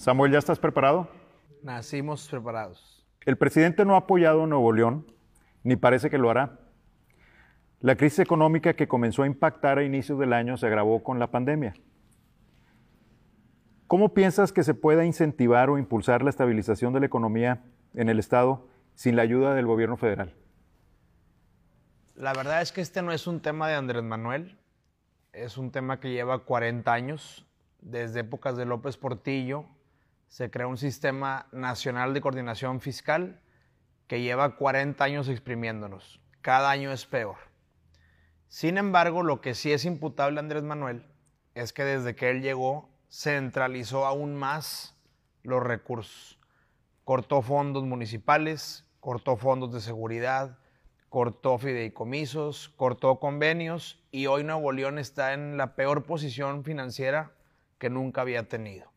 Samuel, ¿ya estás preparado? Nacimos preparados. El presidente no ha apoyado a Nuevo León, ni parece que lo hará. La crisis económica que comenzó a impactar a inicios del año se agravó con la pandemia. ¿Cómo piensas que se pueda incentivar o impulsar la estabilización de la economía en el Estado sin la ayuda del gobierno federal? La verdad es que este no es un tema de Andrés Manuel, es un tema que lleva 40 años, desde épocas de López Portillo, se crea un sistema nacional de coordinación fiscal que lleva 40 años exprimiéndonos. Cada año es peor. Sin embargo, lo que sí es imputable a Andrés Manuel es que desde que él llegó centralizó aún más los recursos. Cortó fondos municipales, cortó fondos de seguridad, cortó fideicomisos, cortó convenios y hoy Nuevo León está en la peor posición financiera que nunca había tenido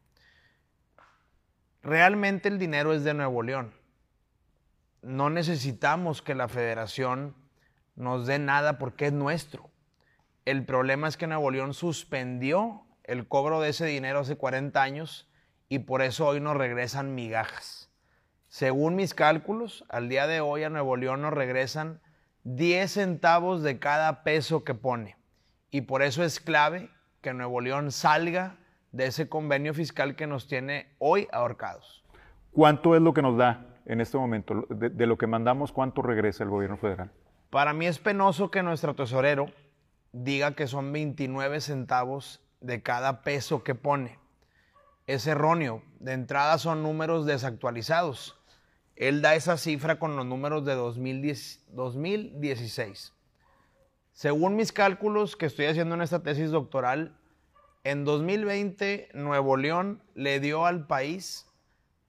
realmente el dinero es de Nuevo León. No necesitamos que la federación nos dé nada porque es nuestro. El problema es que Nuevo León suspendió el cobro de ese dinero hace 40 años y por eso hoy nos regresan migajas. Según mis cálculos, al día de hoy a Nuevo León nos regresan 10 centavos de cada peso que pone. Y por eso es clave que Nuevo León salga de ese convenio fiscal que nos tiene hoy ahorcados. ¿Cuánto es lo que nos da en este momento? De, lo que mandamos, ¿cuánto regresa el gobierno federal? Para mí es penoso que nuestro tesorero diga que son 29 centavos de cada peso que pone. Es erróneo. De entrada son números desactualizados. Él da esa cifra con los números de 2016. Según mis cálculos que estoy haciendo en esta tesis doctoral, en 2020, Nuevo León le dio al país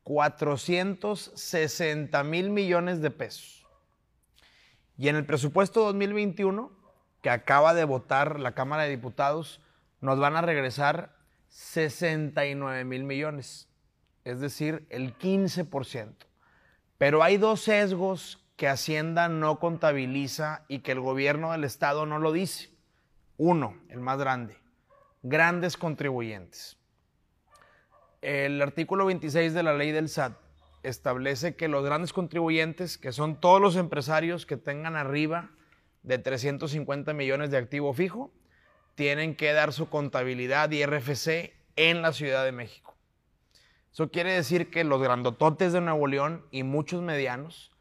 460 mil millones de pesos. Y en el presupuesto 2021, que acaba de votar la Cámara de Diputados, nos van a regresar 69 mil millones, es decir, el 15%. Pero hay dos sesgos que Hacienda no contabiliza y que el gobierno del Estado no lo dice. Uno, el más grande grandes contribuyentes. El artículo 26 de la ley del SAT establece que los grandes contribuyentes, que son todos los empresarios que tengan arriba de 350 millones de activo fijo, tienen que dar su contabilidad y RFC en la Ciudad de México. Eso quiere decir que los grandototes de Nuevo León y muchos medianos,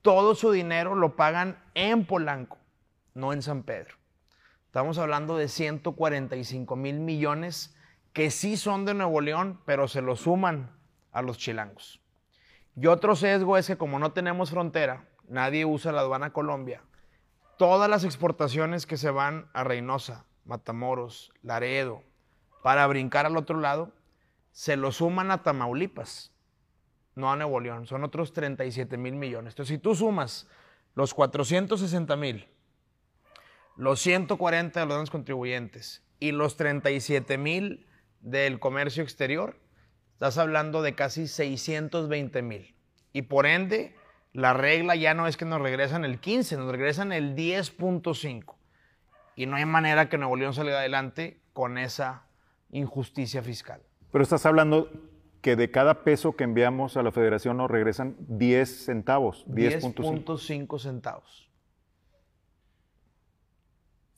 todo su dinero lo pagan en Polanco, no en San Pedro. Estamos hablando de 145 mil millones que sí son de Nuevo León, pero se lo suman a los chilangos. Y otro sesgo es que como no tenemos frontera, nadie usa la aduana Colombia, todas las exportaciones que se van a Reynosa, Matamoros, Laredo, para brincar al otro lado, se lo suman a Tamaulipas, no a Nuevo León, son otros 37 mil millones. Entonces, si tú sumas los 460 mil los 140 de los grandes contribuyentes y los 37 mil del comercio exterior, estás hablando de casi 620 mil. Y por ende, la regla ya no es que nos regresan el 15, nos regresan el 10.5. Y no hay manera que Nuevo León salga adelante con esa injusticia fiscal. Pero estás hablando que de cada peso que enviamos a la federación nos regresan 10 centavos. 10.5 centavos.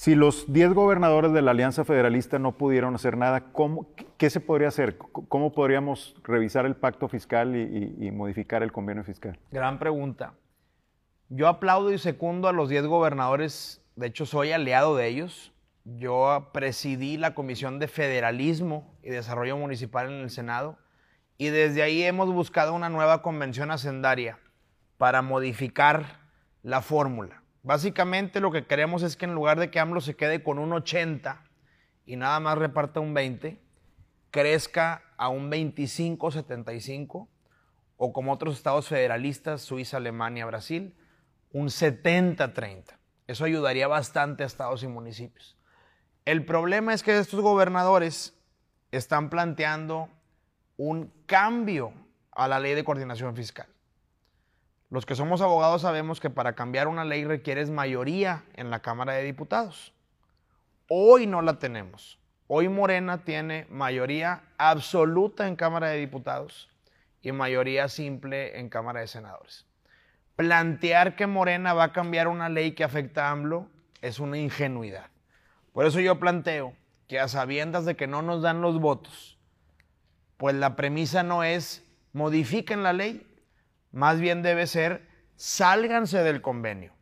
Si los 10 gobernadores de la Alianza Federalista no pudieron hacer nada, ¿qué se podría hacer? ¿Cómo podríamos revisar el pacto fiscal y, modificar el convenio fiscal? Gran pregunta. Yo aplaudo y secundo a los 10 gobernadores, de hecho soy aliado de ellos. Yo presidí la Comisión de Federalismo y Desarrollo Municipal en el Senado y desde ahí hemos buscado una nueva convención hacendaria para modificar la fórmula. Básicamente lo que queremos es que en lugar de que AMLO se quede con un 80 y nada más reparta un 20, crezca a un 25-75 o como otros estados federalistas, Suiza, Alemania, Brasil, un 70-30. Eso ayudaría bastante a estados y municipios. El problema es que estos gobernadores están planteando un cambio a la ley de coordinación fiscal. Los que somos abogados sabemos que para cambiar una ley requieres mayoría en la Cámara de Diputados. Hoy no la tenemos. Hoy Morena tiene mayoría absoluta en Cámara de Diputados y mayoría simple en Cámara de Senadores. Plantear que Morena va a cambiar una ley que afecta a AMLO es una ingenuidad. Por eso yo planteo que a sabiendas de que no nos dan los votos, pues la premisa no es modifiquen la ley, más bien debe ser sálganse del convenio,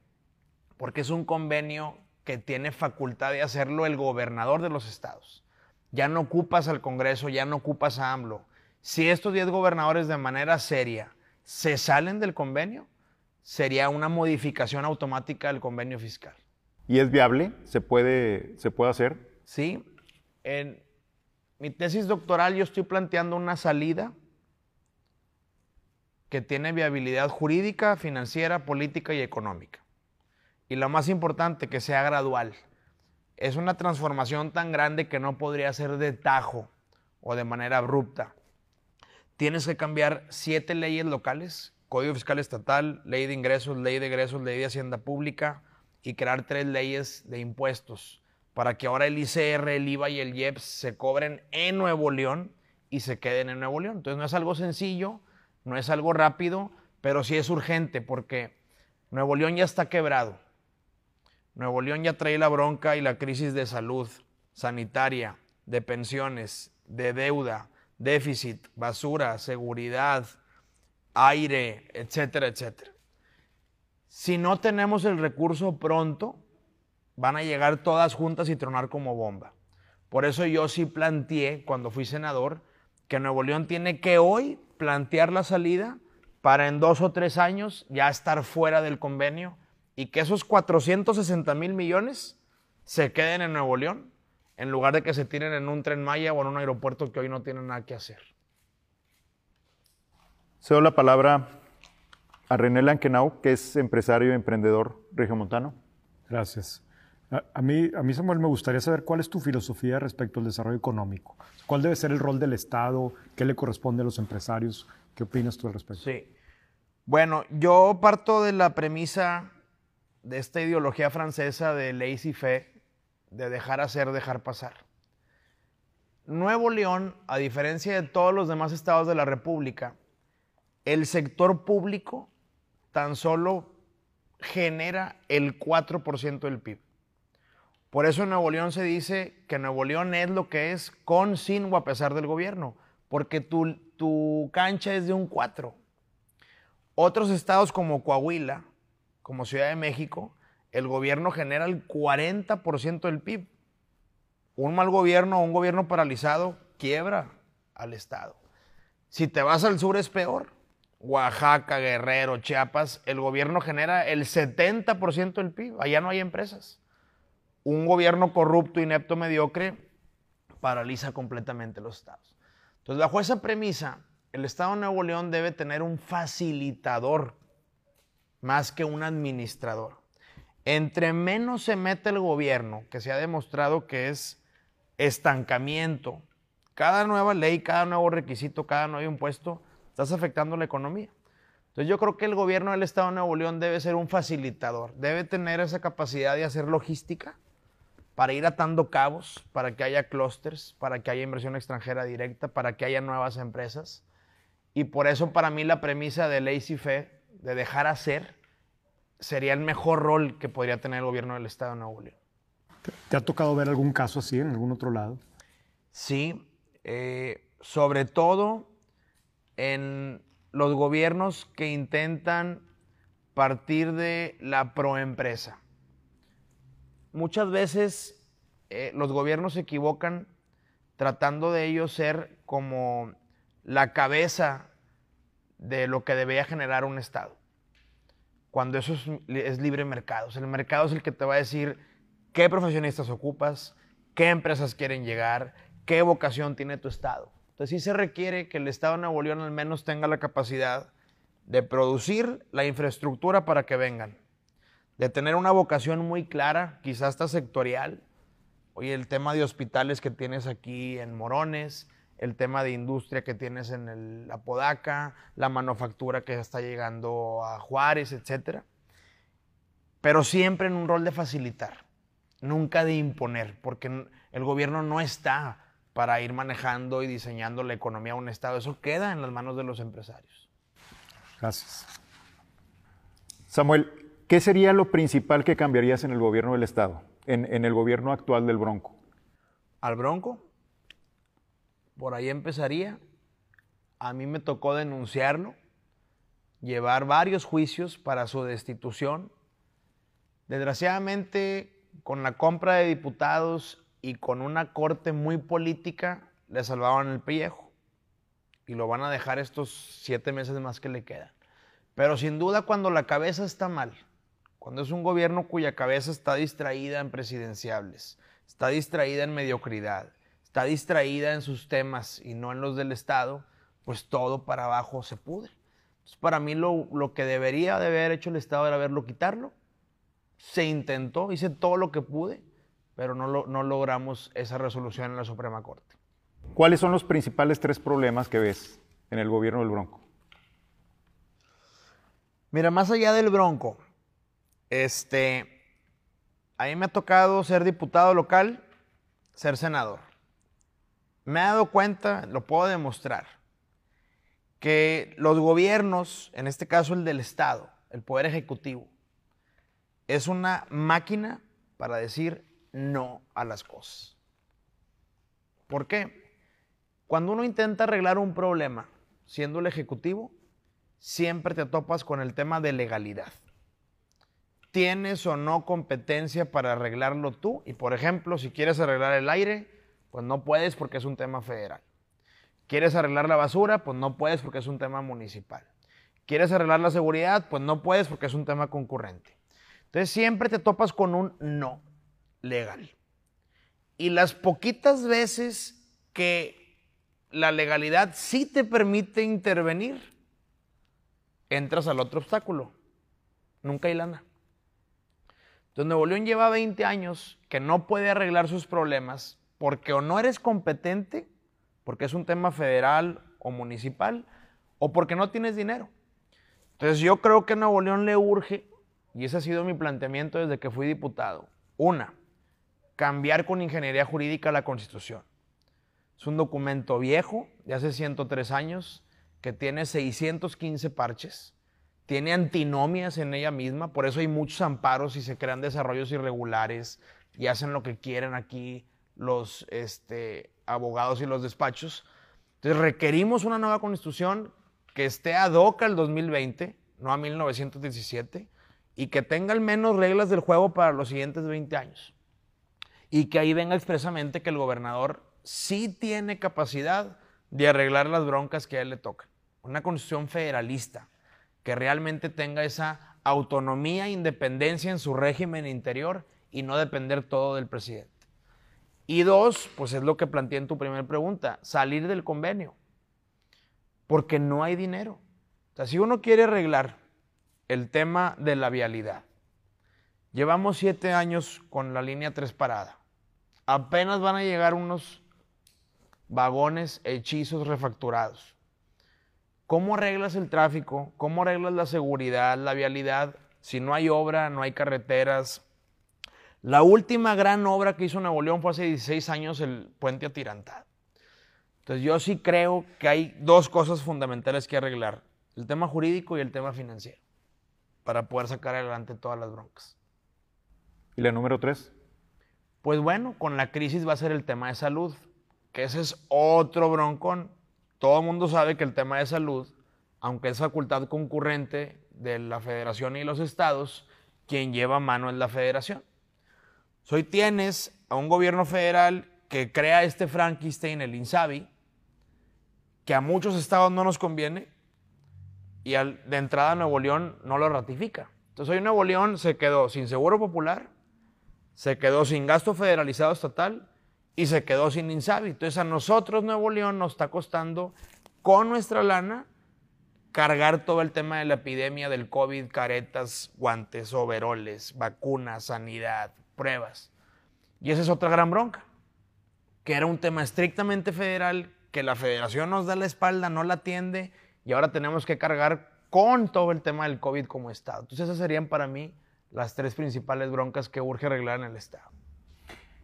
porque es un convenio que tiene facultad de hacerlo el gobernador de los estados. Ya no ocupas al Congreso, ya no ocupas a AMLO. Si estos 10 gobernadores de manera seria se salen del convenio, sería una modificación automática del convenio fiscal. ¿Y es viable? ¿Se puede, se puede hacer? Sí. En mi tesis doctoral yo estoy planteando una salida que tiene viabilidad jurídica, financiera, política y económica. Y lo más importante, que sea gradual. Es una transformación tan grande que no podría ser de tajo o de manera abrupta. Tienes que cambiar siete leyes locales, Código Fiscal Estatal, Ley de Ingresos, Ley de Egresos, Ley de Hacienda Pública y crear tres leyes de impuestos para que ahora el ICR, el IVA y el IEPS se cobren en Nuevo León y se queden en Nuevo León. Entonces no es algo sencillo, no es algo rápido, pero sí es urgente porque Nuevo León ya está quebrado. Nuevo León ya trae la bronca y la crisis de salud sanitaria, de pensiones, de deuda, déficit, basura, seguridad, aire, etcétera, etcétera. Si no tenemos el recurso pronto, van a llegar todas juntas y tronar como bomba. Por eso yo sí planteé, cuando fui senador, que Nuevo León tiene que hoy plantear la salida para en dos o tres años ya estar fuera del convenio y que esos 460 mil millones se queden en Nuevo León en lugar de que se tiren en un tren Maya o en un aeropuerto que hoy no tienen nada que hacer. Cedo la palabra a René Lankenau, que es empresario y emprendedor regiomontano. Gracias. A, mí, a mí, Samuel, me gustaría saber cuál es tu filosofía respecto al desarrollo económico. ¿Cuál debe ser el rol del Estado? ¿Qué le corresponde a los empresarios? ¿Qué opinas tú al respecto? Sí. Bueno, yo parto de la premisa de esta ideología francesa de laissez fe, de dejar hacer, dejar pasar. Nuevo León, a diferencia de todos los demás estados de la República, el sector público tan solo genera el 4% del PIB. Por eso en Nuevo León se dice que Nuevo León es lo que es con, sin o a pesar del gobierno, porque tu, tu cancha es de un 4. Otros estados como Coahuila, como Ciudad de México, el gobierno genera el 40% del PIB. Un mal gobierno o un gobierno paralizado quiebra al estado. Si te vas al sur es peor. Oaxaca, Guerrero, Chiapas, el gobierno genera el 70% del PIB. Allá no hay empresas un gobierno corrupto, inepto, mediocre, paraliza completamente los estados. Entonces, bajo esa premisa, el Estado de Nuevo León debe tener un facilitador más que un administrador. Entre menos se mete el gobierno, que se ha demostrado que es estancamiento, cada nueva ley, cada nuevo requisito, cada nuevo impuesto, estás afectando la economía. Entonces yo creo que el gobierno del Estado de Nuevo León debe ser un facilitador, debe tener esa capacidad de hacer logística, para ir atando cabos, para que haya clústeres, para que haya inversión extranjera directa, para que haya nuevas empresas. Y por eso para mí la premisa de Lazy Fe, de dejar hacer, sería el mejor rol que podría tener el gobierno del Estado de Nuevo León. ¿Te ha tocado ver algún caso así en algún otro lado? Sí, eh, sobre todo en los gobiernos que intentan partir de la proempresa muchas veces eh, los gobiernos se equivocan tratando de ellos ser como la cabeza de lo que debería generar un Estado. Cuando eso es, libre mercado. el mercado es el que te va a decir qué profesionistas ocupas, qué empresas quieren llegar, qué vocación tiene tu Estado. Entonces sí se requiere que el Estado de Nuevo León al menos tenga la capacidad de producir la infraestructura para que vengan de tener una vocación muy clara, quizás hasta sectorial. Oye, el tema de hospitales que tienes aquí en Morones, el tema de industria que tienes en el Apodaca, la manufactura que está llegando a Juárez, etc. Pero siempre en un rol de facilitar. nunca de imponer, porque el gobierno no está para ir manejando y diseñando la economía de un Estado. Eso queda en las manos de los empresarios. Gracias. Samuel, ¿qué sería lo principal que cambiarías en el gobierno del Estado, en, el gobierno actual del Bronco? Al Bronco, por ahí empezaría. A mí me tocó denunciarlo, llevar varios juicios para su destitución. Desgraciadamente, con la compra de diputados y con una corte muy política, le salvaban el pellejo. Y lo van a dejar estos siete meses más que le quedan. Pero sin duda cuando la cabeza está mal, cuando es un gobierno cuya cabeza está distraída en presidenciables, está distraída en mediocridad, está distraída en sus temas y no en los del Estado, pues todo para abajo se pudre. Entonces, para mí lo, lo que debería de haber hecho el Estado era verlo quitarlo. Se intentó, hice todo lo que pude, pero no, lo, no logramos esa resolución en la Suprema Corte. ¿Cuáles son los principales tres problemas que ves en el gobierno del Bronco? Mira, más allá del Bronco, este, a mí me ha tocado ser diputado local, ser senador. Me he dado cuenta, lo puedo demostrar, que los gobiernos, en este caso el del Estado, el Poder Ejecutivo, es una máquina para decir no a las cosas. ¿Por qué? Cuando uno intenta arreglar un problema siendo el Ejecutivo, siempre te topas con el tema de legalidad. ¿Tienes o no competencia para arreglarlo tú? Y por ejemplo, si quieres arreglar el aire, pues no puedes porque es un tema federal. ¿Quieres arreglar la basura? Pues no puedes porque es un tema municipal. ¿Quieres arreglar la seguridad? Pues no puedes porque es un tema concurrente. Entonces siempre te topas con un no legal. Y las poquitas veces que la legalidad sí te permite intervenir, entras al otro obstáculo. Nunca hay lana. Entonces Nuevo lleva 20 años que no puede arreglar sus problemas porque o no eres competente, porque es un tema federal o municipal, o porque no tienes dinero. Entonces yo creo que a Nuevo León le urge, y ese ha sido mi planteamiento desde que fui diputado, una, cambiar con ingeniería jurídica la Constitución. Es un documento viejo, de hace 103 años, que tiene 615 parches, tiene antinomias en ella misma, por eso hay muchos amparos y se crean desarrollos irregulares y hacen lo que quieren aquí los este, abogados y los despachos. Entonces requerimos una nueva constitución que esté ad hoc al 2020, no a 1917, y que tenga al menos reglas del juego para los siguientes 20 años. Y que ahí venga expresamente que el gobernador sí tiene capacidad de arreglar las broncas que a él le tocan. Una constitución federalista que realmente tenga esa autonomía e independencia en su régimen interior y no depender todo del presidente. Y dos, pues es lo que planteé en tu primera pregunta, salir del convenio, porque no hay dinero. O sea, si uno quiere arreglar el tema de la vialidad, llevamos siete años con la línea 3 parada, apenas van a llegar unos vagones hechizos refacturados. ¿Cómo arreglas el tráfico? ¿Cómo arreglas la seguridad, la vialidad? Si no hay obra, no hay carreteras. La última gran obra que hizo Nuevo León fue hace 16 años el puente atirantado. Entonces yo sí creo que hay dos cosas fundamentales que arreglar. El tema jurídico y el tema financiero. Para poder sacar adelante todas las broncas. ¿Y la número tres? Pues bueno, con la crisis va a ser el tema de salud que ese es otro broncón. Todo el mundo sabe que el tema de salud, aunque es facultad concurrente de la federación y los estados, quien lleva mano es la federación. Hoy tienes a un gobierno federal que crea este Frankenstein, el INSABI, que a muchos estados no nos conviene y de entrada Nuevo León no lo ratifica. Entonces hoy Nuevo León se quedó sin seguro popular, se quedó sin gasto federalizado estatal y se quedó sin Insabi. Entonces a nosotros Nuevo León nos está costando con nuestra lana cargar todo el tema de la epidemia del COVID, caretas, guantes, overoles, vacunas, sanidad, pruebas. Y esa es otra gran bronca, que era un tema estrictamente federal, que la federación nos da la espalda, no la atiende, y ahora tenemos que cargar con todo el tema del COVID como Estado. Entonces esas serían para mí las tres principales broncas que urge arreglar en el Estado.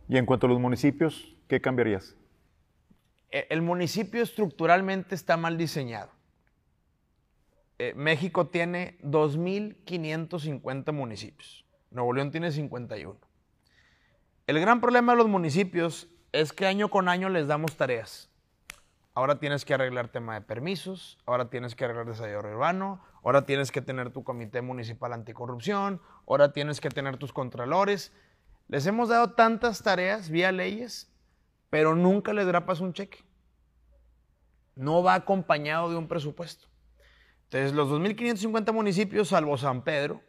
Y en cuanto a los municipios, ¿qué cambiarías? E, el municipio estructuralmente está mal diseñado. Eh, México tiene 2.550 municipios. Nuevo León tiene 51. El gran problema de los municipios es que año con año les damos tareas. Ahora tienes que arreglar tema de permisos, ahora tienes que arreglar desarrollo urbano, ahora tienes que tener tu comité municipal anticorrupción, ahora tienes que tener tus contralores. Les hemos dado tantas tareas vía leyes, pero nunca les drapas un cheque. No va acompañado de un presupuesto. Entonces, los 2.550 municipios, salvo San Pedro,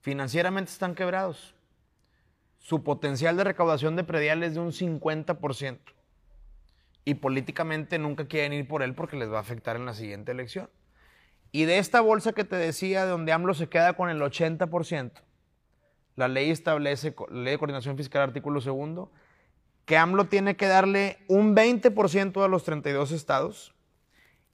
financieramente están quebrados. Su potencial de recaudación de predial es de un 50%. Y políticamente nunca quieren ir por él porque les va a afectar en la siguiente elección. Y de esta bolsa que te decía, donde AMLO se queda con el 80%, la ley establece, la ley de coordinación fiscal, artículo segundo, que AMLO tiene que darle un 20% a los 32 estados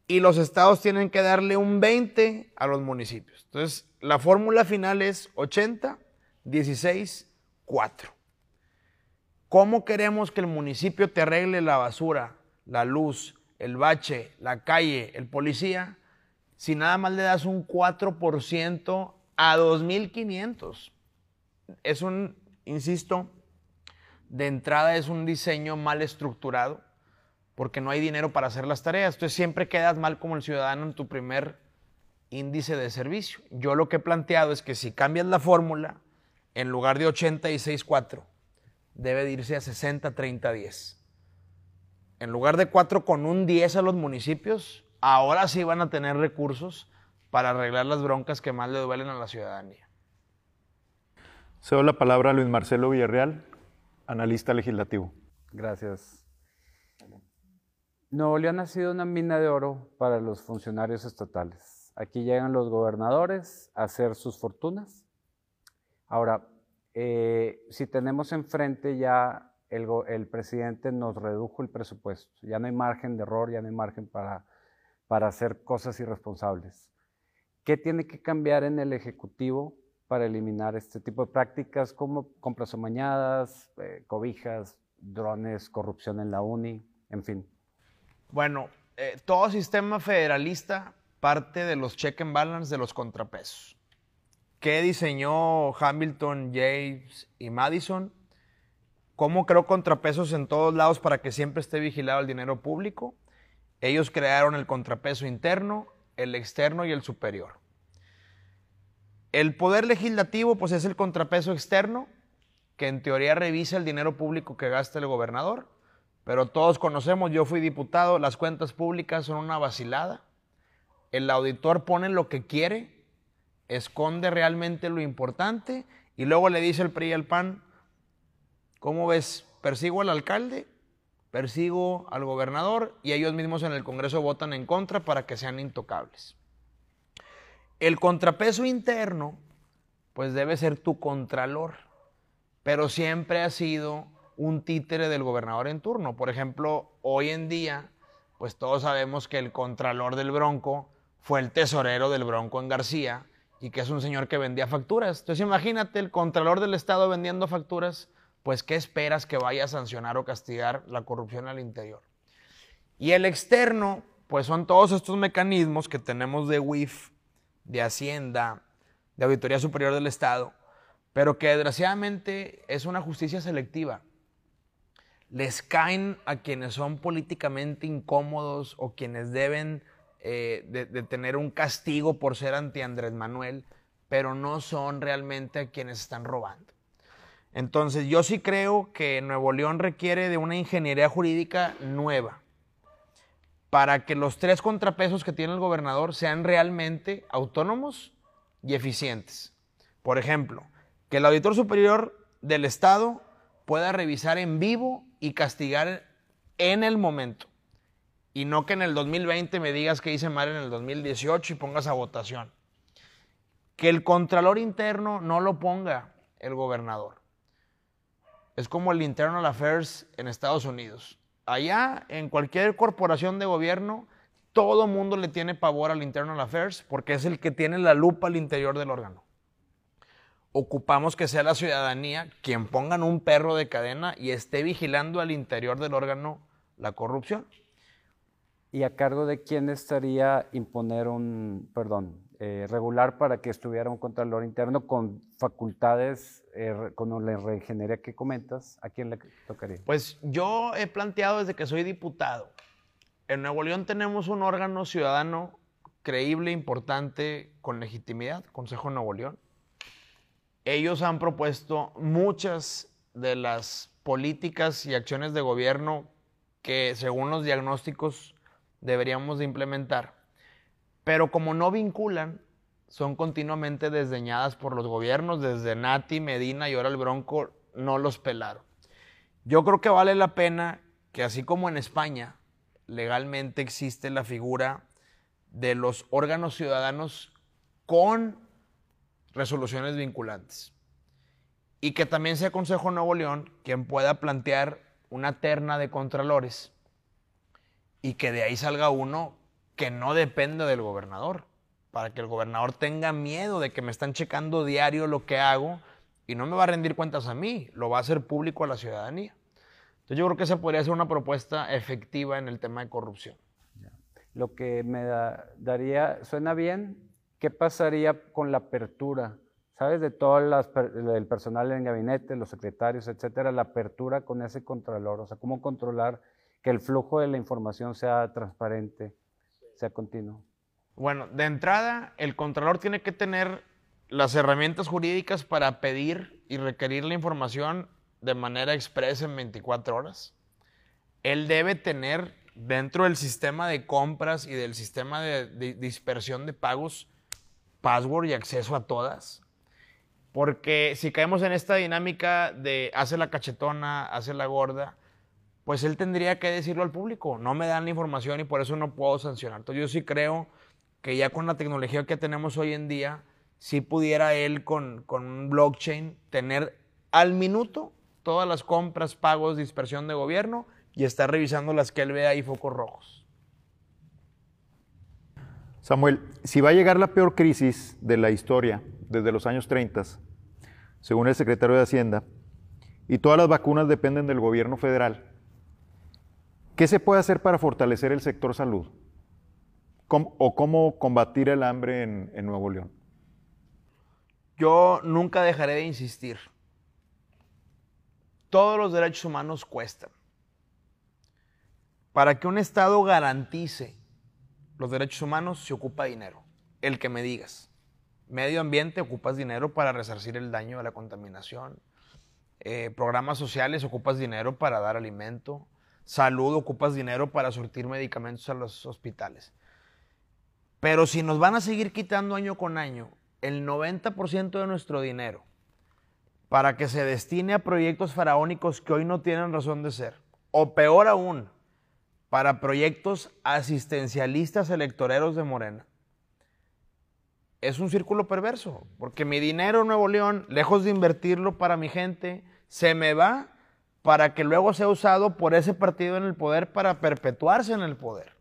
y los estados tienen que darle un 20 a los municipios. Entonces, la fórmula final es 80, 16, 4. ¿Cómo queremos que el municipio te arregle la basura, la luz, el bache, la calle, el policía, si nada más le das un 4% a 2.500? Es un, insisto, de entrada es un diseño mal estructurado porque no hay dinero para hacer las tareas. Entonces siempre quedas mal como el ciudadano en tu primer índice de servicio. Yo lo que he planteado es que si cambias la fórmula, en lugar de 86.4, debe de irse a 60-30-10. En lugar de 4 con un 10 a los municipios, ahora sí van a tener recursos para arreglar las broncas que más le duelen a la ciudadanía. Cedo la palabra a Luis Marcelo Villarreal, analista legislativo. Gracias. Nuevo León ha sido una mina de oro para los funcionarios estatales. Aquí llegan los gobernadores a hacer sus fortunas. Ahora, eh, si tenemos enfrente ya el, el, presidente nos redujo el presupuesto, ya no hay margen de error, ya no hay margen para, para hacer cosas irresponsables. ¿Qué tiene que cambiar en el Ejecutivo para eliminar este tipo de prácticas como compras amañadas, eh, cobijas, drones, corrupción en la UNI, en fin? Bueno, eh, todo sistema federalista parte de los check and balance de los contrapesos. ¿Qué diseñó Hamilton, James y Madison? ¿Cómo creó contrapesos en todos lados para que siempre esté vigilado el dinero público? Ellos crearon el contrapeso interno, el externo y el superior. El poder legislativo, pues es el contrapeso externo, que en teoría revisa el dinero público que gasta el gobernador. Pero todos conocemos, yo fui diputado, las cuentas públicas son una vacilada. El auditor pone lo que quiere, esconde realmente lo importante y luego le dice el PRI y al PAN, ¿cómo ves? ¿Persigo al alcalde? ¿Persigo al gobernador? Y ellos mismos en el Congreso votan en contra para que sean intocables. El contrapeso interno, pues debe ser tu contralor, pero siempre ha sido un títere del gobernador en turno. Por ejemplo, hoy en día, pues todos sabemos que el contralor del Bronco fue el tesorero del Bronco en García y que es un señor que vendía facturas. Entonces imagínate el contralor del Estado vendiendo facturas, pues ¿qué esperas que vaya a sancionar o castigar la corrupción al interior? Y el externo, pues son todos estos mecanismos que tenemos de WIF, de Hacienda, de Auditoría Superior del Estado, pero que desgraciadamente es una justicia selectiva les caen a quienes son políticamente incómodos o quienes deben eh, de, tener un castigo por ser anti Andrés Manuel, pero no son realmente a quienes están robando. Entonces yo sí creo que Nuevo León requiere de una ingeniería jurídica nueva para que los tres contrapesos que tiene el gobernador sean realmente autónomos y eficientes. Por ejemplo, que el auditor superior del Estado pueda revisar en vivo y castigar en el momento. Y no que en el 2020 me digas que hice mal en el 2018 y pongas a votación. Que el Contralor Interno no lo ponga el gobernador. Es como el Internal Affairs en Estados Unidos. Allá, en cualquier corporación de gobierno, todo mundo le tiene pavor al Internal Affairs porque es el que tiene la lupa al interior del órgano. ocupamos que sea la ciudadanía quien pongan un perro de cadena y esté vigilando al interior del órgano la corrupción. ¿Y a cargo de quién estaría imponer un, perdón, eh, regular para que estuviera un contralor interno con facultades, eh, con la reingeniería que comentas? ¿A quién le tocaría? Pues yo he planteado desde que soy diputado. En Nuevo León tenemos un órgano ciudadano creíble, importante, con legitimidad, Consejo Nuevo León. Ellos han propuesto muchas de las políticas y acciones de gobierno que según los diagnósticos deberíamos de implementar. Pero como no vinculan, son continuamente desdeñadas por los gobiernos, desde Nati, Medina y ahora el Bronco no los pelaron. Yo creo que vale la pena que así como en España legalmente existe la figura de los órganos ciudadanos con resoluciones vinculantes. Y que también sea Consejo Nuevo León quien pueda plantear una terna de contralores y que de ahí salga uno que no depende del gobernador, para que el gobernador tenga miedo de que me están checando diario lo que hago y no me va a rendir cuentas a mí, lo va a hacer público a la ciudadanía. Entonces yo creo que esa podría ser una propuesta efectiva en el tema de corrupción. Lo que me daría, suena bien, ¿qué pasaría con la apertura? ¿Sabes? De todo el personal en gabinete, los secretarios, etcétera, la apertura con ese contralor, o sea, cómo controlar que el flujo de la información sea transparente, continuo. Bueno, de entrada, el contralor tiene que tener las herramientas jurídicas para pedir y requerir la información de manera expresa en 24 horas. Él debe tener dentro del sistema de compras y del sistema de, dispersión de pagos password y acceso a todas. Porque si caemos en esta dinámica de hace la cachetona, hace la gorda, pues él tendría que decirlo al público. No me dan la información y por eso no puedo sancionar. Entonces yo sí creo que ya con la tecnología que tenemos hoy en día, sí pudiera él con, con un blockchain tener al minuto todas las compras, pagos, dispersión de gobierno y estar revisando las que él vea ahí focos rojos. Samuel, si va a llegar la peor crisis de la historia desde los años 30, según el secretario de Hacienda, y todas las vacunas dependen del gobierno federal, ¿qué se puede hacer para fortalecer el sector salud? ¿O cómo combatir el hambre en, Nuevo León? Yo nunca dejaré de insistir. Todos los derechos humanos cuestan. Para que un Estado garantice los derechos humanos se ocupa dinero. El que me digas. Medio ambiente ocupas dinero para resarcir el daño de la contaminación. Eh, programas sociales ocupas dinero para dar alimento. Salud ocupas dinero para surtir medicamentos a los hospitales. Pero si nos van a seguir quitando año con año el 90% de nuestro dinero para que se destine a proyectos faraónicos que hoy no tienen razón de ser, o peor aún, para proyectos asistencialistas electoreros de Morena. Es un círculo perverso, porque mi dinero Nuevo León, lejos de invertirlo para mi gente, se me va para que luego sea usado por ese partido en el poder para perpetuarse en el poder.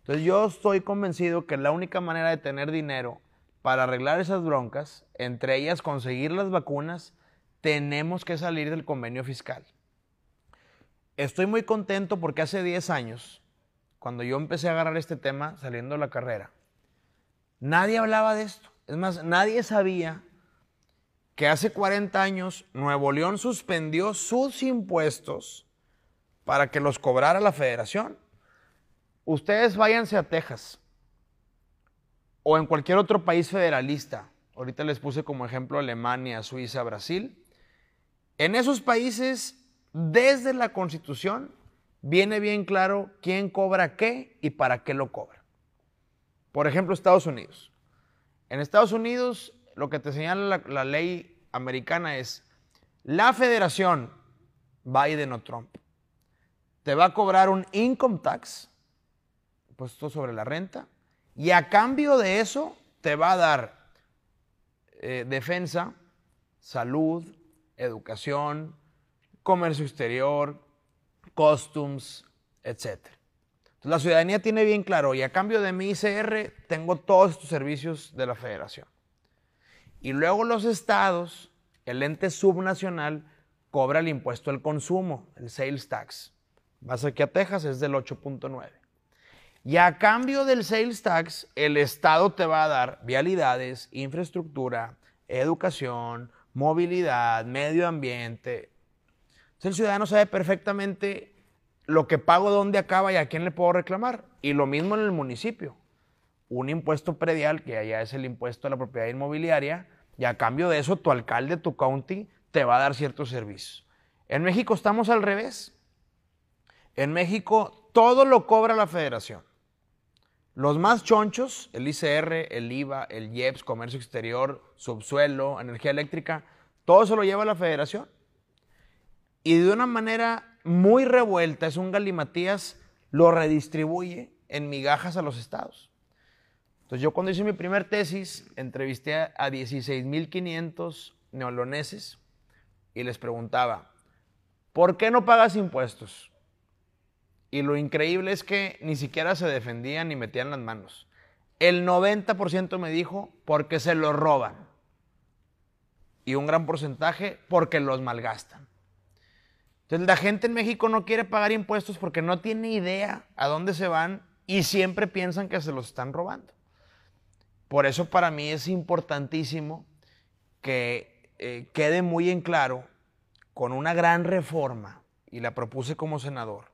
Entonces yo estoy convencido que la única manera de tener dinero para arreglar esas broncas, entre ellas conseguir las vacunas, tenemos que salir del convenio fiscal. Estoy muy contento porque hace 10 años, cuando yo empecé a agarrar este tema saliendo de la carrera, nadie hablaba de esto. Es más, nadie sabía que hace 40 años Nuevo León suspendió sus impuestos para que los cobrara la federación. Ustedes váyanse a Texas o en cualquier otro país federalista. Ahorita les puse como ejemplo Alemania, Suiza, Brasil. En esos países desde la Constitución viene bien claro quién cobra qué y para qué lo cobra. Por ejemplo, Estados Unidos. En Estados Unidos, lo que te señala la, ley americana es, la federación, Biden o Trump, te va a cobrar un income tax, puesto sobre la renta, y a cambio de eso te va a dar eh, defensa, salud, educación, comercio exterior, costumes, etc. Entonces, la ciudadanía tiene bien claro, y a cambio de mi ICR tengo todos estos servicios de la federación. Y luego los estados, el ente subnacional, cobra el impuesto al consumo, el sales tax. Vas aquí a Texas, es del 8.9. Y a cambio del sales tax, el Estado te va a dar vialidades, infraestructura, educación, movilidad, medio ambiente. Entonces el ciudadano sabe perfectamente lo que pago, dónde acaba y a quién le puedo reclamar. Y lo mismo en el municipio. Un impuesto predial, que allá es el impuesto a la propiedad inmobiliaria, y a cambio de eso tu alcalde, tu county, te va a dar ciertos servicios. En México estamos al revés. En México todo lo cobra la federación. Los más chonchos, el ICR, el IVA, el IEPS, comercio exterior, subsuelo, energía eléctrica, todo eso lo lleva la federación. Y de una manera muy revuelta, es un galimatías, lo redistribuye en migajas a los estados. Entonces yo cuando hice mi primer tesis, entrevisté a 16.500 neoloneses y les preguntaba, ¿por qué no pagas impuestos? Y lo increíble es que ni siquiera se defendían ni metían las manos. El 90% me dijo porque se los roban. Y un gran porcentaje porque los malgastan. Entonces la gente en México no quiere pagar impuestos porque no tiene idea a dónde se van y siempre piensan que se los están robando. Por eso para mí es importantísimo que eh, quede muy en claro con una gran reforma, y la propuse como senador,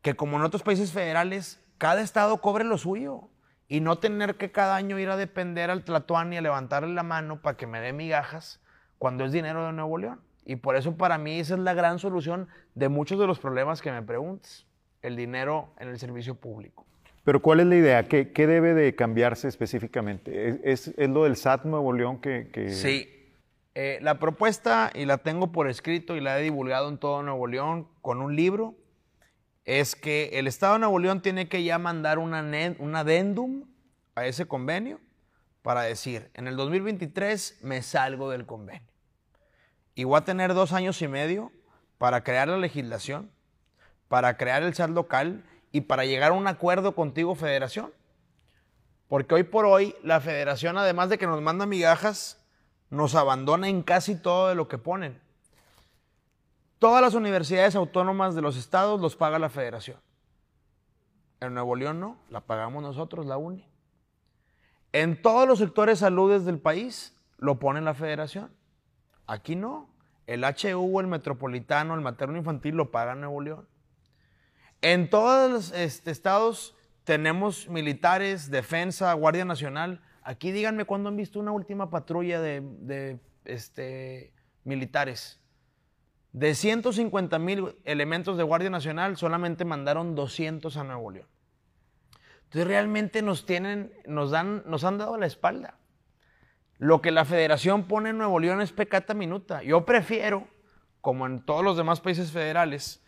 que como en otros países federales, cada estado cobre lo suyo y no tener que cada año ir a depender al Tlatuani a levantarle la mano para que me dé migajas cuando es dinero de Nuevo León. Y por eso para mí esa es la gran solución de muchos de los problemas que me preguntas, el dinero en el servicio público. Pero ¿cuál es la idea? ¿Qué, debe de cambiarse específicamente? ¿Es, lo del SAT Nuevo León que...? Sí. Eh, la propuesta, y la tengo por escrito y la he divulgado en todo Nuevo León con un libro, es que el Estado de Nuevo León tiene que ya mandar una, un adendum a ese convenio para decir, en el 2023 me salgo del convenio. Y voy a tener dos años y medio para crear la legislación, para crear el SAT local y para llegar a un acuerdo contigo, federación. Porque hoy por hoy la federación, además de que nos manda migajas, nos abandona en casi todo de lo que ponen. Todas las universidades autónomas de los estados los paga la federación. En Nuevo León no, la pagamos nosotros, la UNI. En todos los sectores saludes del país lo pone la federación. Aquí no. El HU, el metropolitano, el materno infantil lo paga Nuevo León. En todos los este, estados tenemos militares, defensa, Guardia Nacional. Aquí díganme cuándo han visto una última patrulla de, este, militares. De 150 mil elementos de Guardia Nacional, solamente mandaron 200 a Nuevo León. Entonces realmente nos tienen, nos dan, nos han dado la espalda. Lo que la federación pone en Nuevo León es pecata minuta. Yo prefiero, como en todos los demás países federales,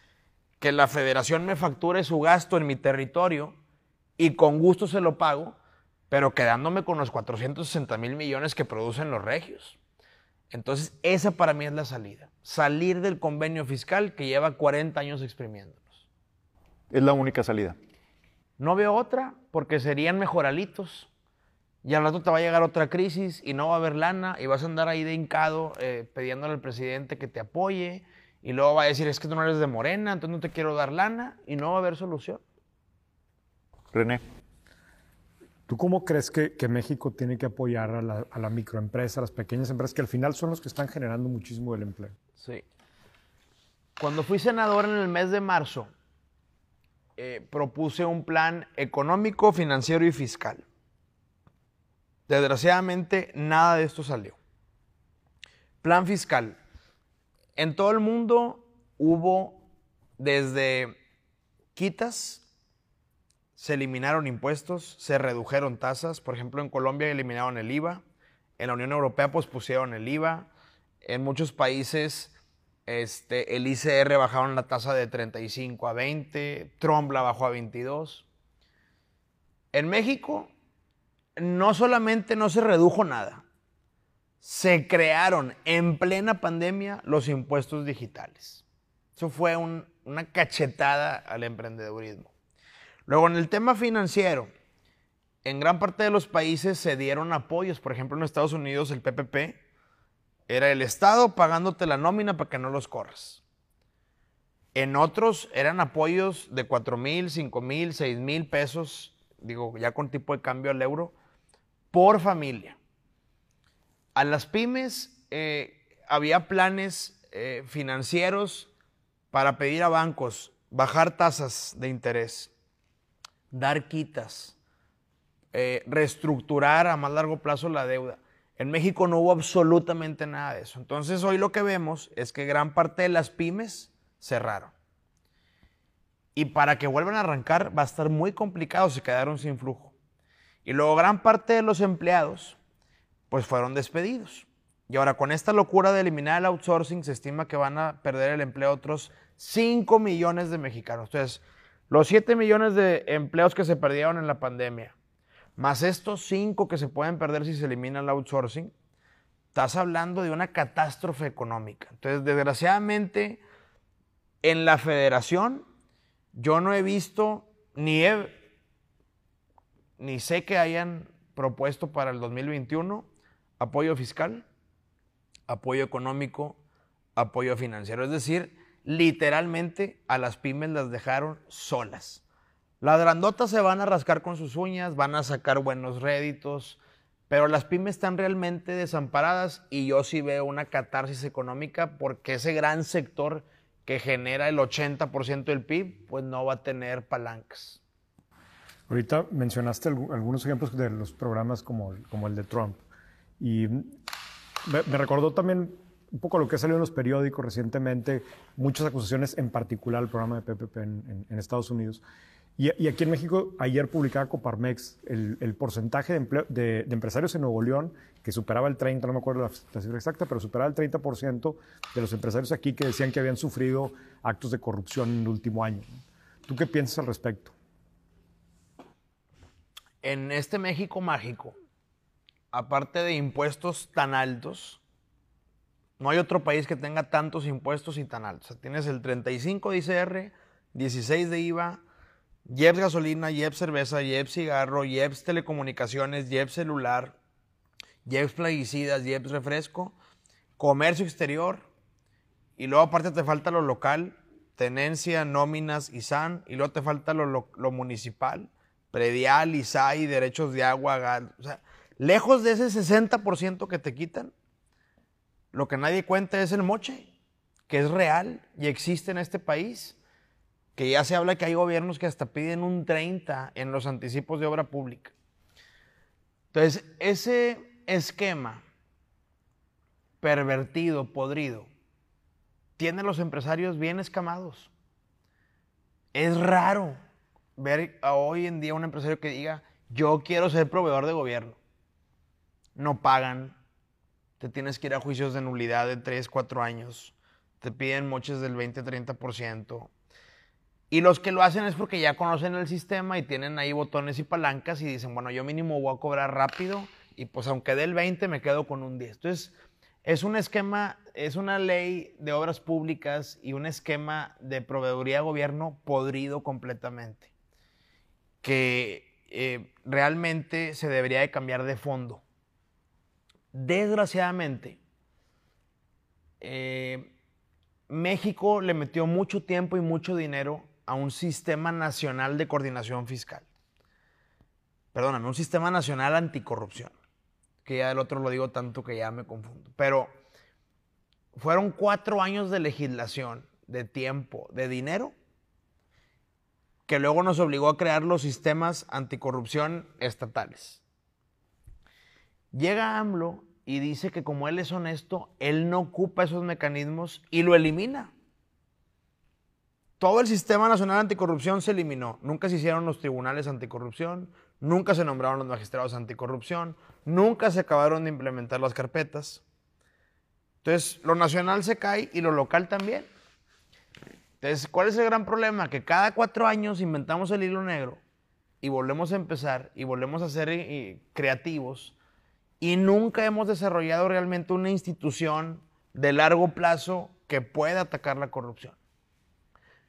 que la federación me facture su gasto en mi territorio y con gusto se lo pago, pero quedándome con los 460 mil millones que producen los regios. Entonces, esa para mí es la salida. Salir del convenio fiscal que lleva 40 años exprimiéndonos. Es la única salida. No veo otra, porque serían mejoralitos. Y al rato te va a llegar otra crisis y no va a haber lana y vas a andar ahí de hincado eh, pidiéndole al presidente que te apoye y luego va a decir, es que tú no eres de Morena, entonces no te quiero dar lana y no va a haber solución. René. ¿Tú cómo crees que, México tiene que apoyar a la, microempresa, a las pequeñas empresas, que al final son los que están generando muchísimo del empleo? Sí. Cuando fui senador en el mes de marzo, eh, propuse un plan económico, financiero y fiscal. Desgraciadamente, nada de esto salió. Plan fiscal. En todo el mundo hubo desde quitas se eliminaron impuestos, se redujeron tasas. Por ejemplo, en Colombia eliminaron el IVA, en la Unión Europea pues pusieron el IVA, en muchos países este, el ICR bajaron la tasa de 35 a 20, Trump la bajó a 22. En México no solamente no se redujo nada, se crearon en plena pandemia los impuestos digitales. Eso fue una cachetada al emprendedurismo. Luego, en el tema financiero, en gran parte de los países se dieron apoyos. Por ejemplo, en Estados Unidos el PPP era el Estado pagándote la nómina para que no los corras. En otros eran apoyos de 4 mil, 5 mil, 6 mil pesos, digo, ya con tipo de cambio al euro, por familia. A las pymes eh, había planes eh, financieros para pedir a bancos bajar tasas de interés, dar quitas, eh, reestructurar a más largo plazo la deuda. En México no hubo absolutamente nada de eso. Entonces hoy lo que vemos es que gran parte de las pymes cerraron. Y para que vuelvan a arrancar va a estar muy complicado, se quedaron sin flujo. Y luego gran parte de los empleados pues fueron despedidos. Y ahora con esta locura de eliminar el outsourcing se estima que van a perder el empleo otros 5 millones de mexicanos. Entonces, los 7 millones de empleos que se perdieron en la pandemia, más estos 5 que se pueden perder si se elimina el outsourcing, estás hablando de una catástrofe económica. Entonces, desgraciadamente, en la federación, yo no he visto ni, ni sé que hayan propuesto para el 2021 apoyo fiscal, apoyo económico, apoyo financiero. Es decir, literalmente a las pymes las dejaron solas. Las grandotas se van a rascar con sus uñas, van a sacar buenos réditos, pero las pymes están realmente desamparadas y yo sí veo una catarsis económica porque ese gran sector que genera el 80% del PIB, pues no va a tener palancas. Ahorita mencionaste algunos ejemplos de los programas como, como el de Trump. Y me, recordó también un poco lo que ha salido en los periódicos recientemente, muchas acusaciones, en particular el programa de PPP en, Estados Unidos. Y, aquí en México, ayer publicaba Coparmex el, porcentaje de, de, empresarios en Nuevo León, que superaba el 30, no me acuerdo la, cifra exacta, pero superaba el 30% de los empresarios aquí que decían que habían sufrido actos de corrupción en el último año. ¿Tú qué piensas al respecto? En este México mágico, aparte de impuestos tan altos, no hay otro país que tenga tantos impuestos y tan altos. tienes el 35 de ICR, 16 de IVA, IEPS gasolina, IEPS cerveza, IEPS cigarro, IEPS telecomunicaciones, IEPS celular, IEPS plaguicidas, IEPS refresco, comercio exterior, y luego aparte te falta lo local, tenencia, nóminas, ISAN, y luego te falta lo, lo municipal, predial, ISAI, derechos de agua, gas. O sea, lejos de ese 60% que te quitan, lo que nadie cuenta es el moche, que es real y existe en este país. Que ya se habla que hay gobiernos que hasta piden un 30 en los anticipos de obra pública. Entonces, ese esquema pervertido, podrido, tiene los empresarios bien escamados. Es raro ver hoy en día un empresario que diga, yo quiero ser proveedor de gobierno. No pagan, te tienes que ir a juicios de nulidad de 3, 4 años, te piden moches del 20, 30%. Y los que lo hacen es porque ya conocen el sistema y tienen ahí botones y palancas y dicen, bueno, yo mínimo voy a cobrar rápido y pues aunque dé el 20 me quedo con un 10. Entonces, es un esquema, es una ley de obras públicas y un esquema de proveeduría de gobierno podrido completamente, que eh, realmente se debería de cambiar de fondo. Desgraciadamente, eh, México le metió mucho tiempo y mucho dinero a un sistema nacional de coordinación fiscal. Perdóname, un sistema nacional anticorrupción. Que ya del otro lo digo tanto que ya me confundo. Pero fueron cuatro años de legislación, de tiempo, de dinero, que luego nos obligó a crear los sistemas anticorrupción estatales. Llega AMLO y dice que como él es honesto, él no ocupa esos mecanismos y lo elimina. Todo el sistema nacional anticorrupción se eliminó. Nunca se hicieron los tribunales anticorrupción, nunca se nombraron los magistrados anticorrupción, nunca se acabaron de implementar las carpetas. Entonces, lo nacional se cae y lo local también. Entonces, ¿cuál es el gran problema? Que cada cuatro años inventamos el hilo negro y volvemos a empezar y volvemos a ser eh, creativos y nunca hemos desarrollado realmente una institución de largo plazo que pueda atacar la corrupción.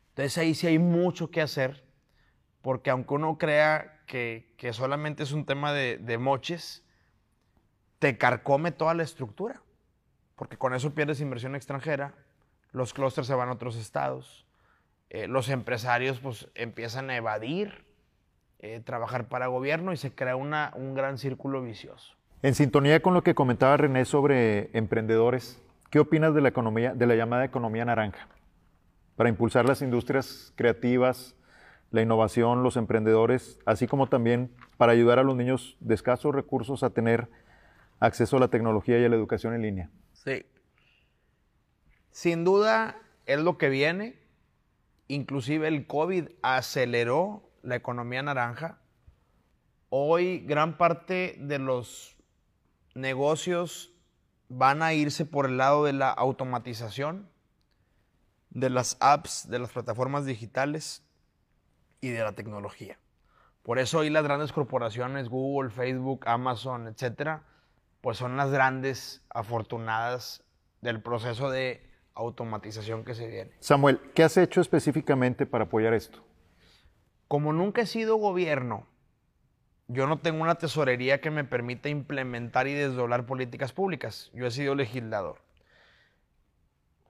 Entonces ahí sí hay mucho que hacer porque aunque uno crea que, que solamente es un tema de, moches, te carcome toda la estructura, porque con eso pierdes inversión extranjera, los clústeres se van a otros estados, eh, los empresarios pues empiezan a evadir, eh, trabajar para gobierno y se crea una, un gran círculo vicioso. En sintonía con lo que comentaba René sobre emprendedores, ¿qué opinas de la economía, de la llamada economía naranja? Para impulsar las industrias creativas, la innovación, los emprendedores, así como también para ayudar a los niños de escasos recursos a tener acceso a la tecnología y a la educación en línea. Sí. Sin duda es lo que viene. Inclusive el COVID aceleró la economía naranja. Hoy gran parte de los negocios van a irse por el lado de la automatización, de las apps, de las plataformas digitales y de la tecnología. Por eso hoy las grandes corporaciones, Google, Facebook, Amazon, etcétera, pues son las grandes afortunadas del proceso de automatización que se viene. Samuel, ¿qué has hecho específicamente para apoyar esto? Como nunca he sido gobierno, yo no tengo una tesorería que me permita implementar y desdoblar políticas públicas. Yo he sido legislador.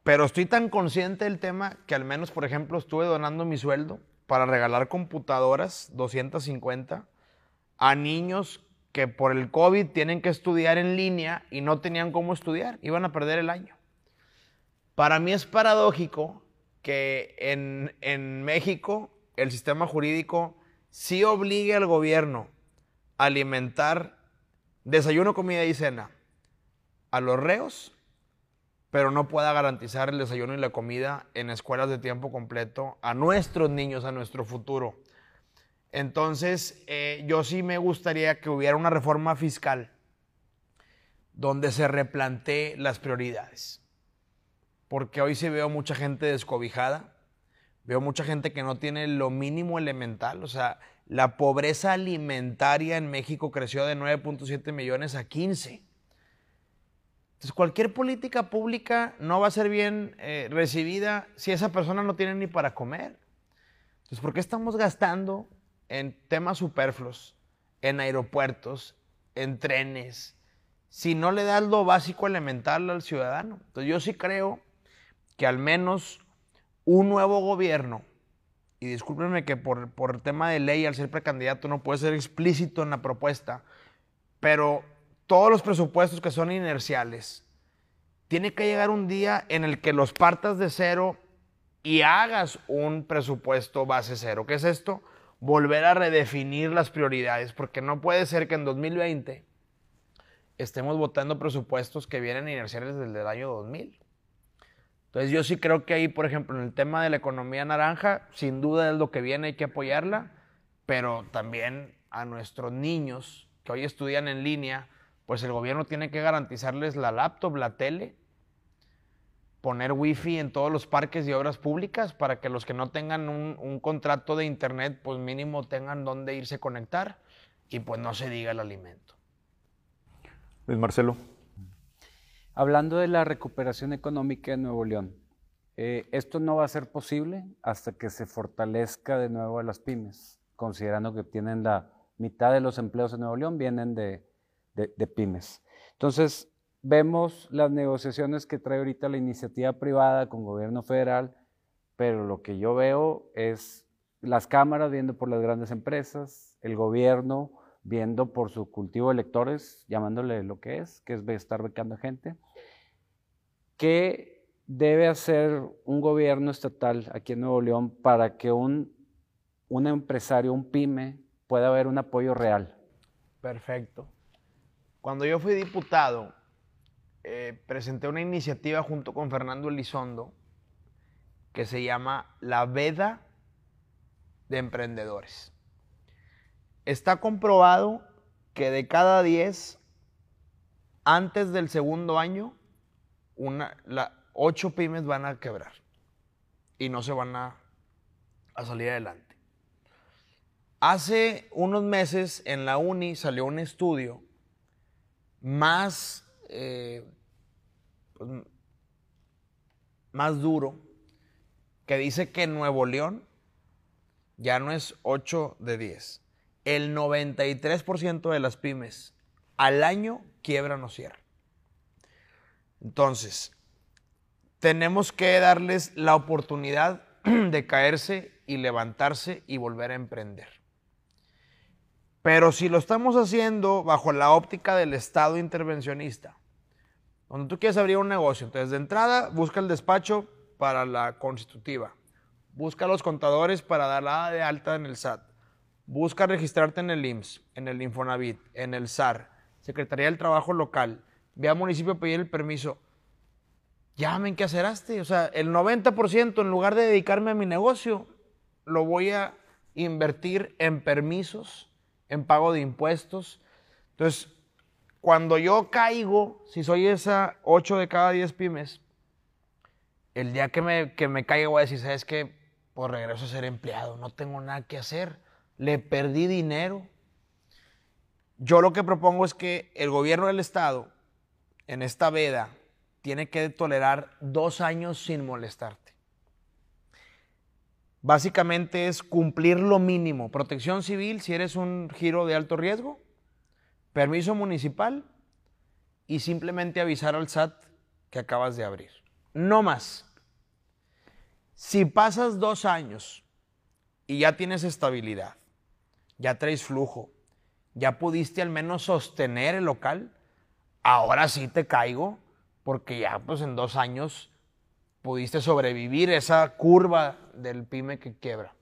Pero estoy tan consciente del tema que al menos, por ejemplo, estuve donando mi sueldo para regalar computadoras, 250, a niños que por el COVID tienen que estudiar en línea y no tenían cómo estudiar, iban a perder el año. Para mí es paradójico que en, en México el sistema jurídico sí obligue al gobierno alimentar desayuno, comida y cena a los reos, pero no pueda garantizar el desayuno y la comida en escuelas de tiempo completo a nuestros niños, a nuestro futuro. Entonces, eh, yo sí me gustaría que hubiera una reforma fiscal donde se replantee las prioridades. Porque hoy sí veo mucha gente descobijada, veo mucha gente que no tiene lo mínimo elemental. O sea, la pobreza alimentaria en México creció de 9.7 millones a 15. Entonces, cualquier política pública no va a ser bien eh, recibida si esa persona no tiene ni para comer. Entonces, ¿por qué estamos gastando en temas superfluos, en aeropuertos, en trenes, si no le das lo básico elemental al ciudadano? Entonces, yo sí creo que al menos un nuevo gobierno, y discúlpenme que por, por tema de ley, al ser precandidato, no puede ser explícito en la propuesta, pero todos los presupuestos que son inerciales, tiene que llegar un día en el que los partas de cero y hagas un presupuesto base cero. ¿Qué es esto? Volver a redefinir las prioridades, porque no puede ser que en 2020 estemos votando presupuestos que vienen inerciales desde el año 2000. Entonces yo sí creo que ahí, por ejemplo, en el tema de la economía naranja, sin duda es lo que viene, hay que apoyarla, pero también a nuestros niños que hoy estudian en línea, pues el gobierno tiene que garantizarles la laptop, la tele, poner wifi en todos los parques y obras públicas para que los que no tengan un, un contrato de internet, pues mínimo tengan dónde irse a conectar y pues no se diga el alimento. Luis Marcelo. Hablando de la recuperación económica en Nuevo León, eh, esto no va a ser posible hasta que se fortalezca de nuevo a las pymes, considerando que tienen la mitad de los empleos en Nuevo León vienen de, de, de pymes. Entonces, vemos las negociaciones que trae ahorita la iniciativa privada con gobierno federal, pero lo que yo veo es las cámaras viendo por las grandes empresas, el gobierno viendo por su cultivo de electores, llamándole lo que es, que es estar becando gente. ¿Qué debe hacer un gobierno estatal aquí en Nuevo León para que un, un empresario, un pyme, pueda haber un apoyo real? Perfecto. Cuando yo fui diputado, eh, presenté una iniciativa junto con Fernando Elizondo que se llama La Veda de Emprendedores. Está comprobado que de cada 10, antes del segundo año, una, la, 8 pymes van a quebrar y no se van a, a salir adelante. Hace unos meses en la uni salió un estudio más eh, pues, más duro que dice que Nuevo León ya no es 8 de 10. El 93% de las pymes al año quiebran o cierran. Entonces, tenemos que darles la oportunidad de caerse y levantarse y volver a emprender. Pero si lo estamos haciendo bajo la óptica del Estado intervencionista, donde tú quieres abrir un negocio, entonces de entrada busca el despacho para la constitutiva, busca los contadores para darla de alta en el SAT, busca registrarte en el IMSS, en el Infonavit, en el SAR, Secretaría del Trabajo Local, ve al municipio a pedir el permiso. Llamen, ¿qué aceraste? O sea, el 90% en lugar de dedicarme a mi negocio, lo voy a invertir en permisos, en pago de impuestos. Entonces, cuando yo caigo, si soy esa 8 de cada 10 pymes, el día que me, que me caiga voy a decir, ¿sabes qué? Pues regreso a ser empleado, no tengo nada que hacer, le perdí dinero. Yo lo que propongo es que el gobierno del Estado, en esta veda, tiene que tolerar dos años sin molestarte. Básicamente es cumplir lo mínimo. Protección civil si eres un giro de alto riesgo, permiso municipal y simplemente avisar al SAT que acabas de abrir. No más. Si pasas dos años y ya tienes estabilidad, ya traes flujo, ya pudiste al menos sostener el local, ahora sí te caigo, porque ya pues en dos años pudiste sobrevivir esa curva del pyme que quiebra.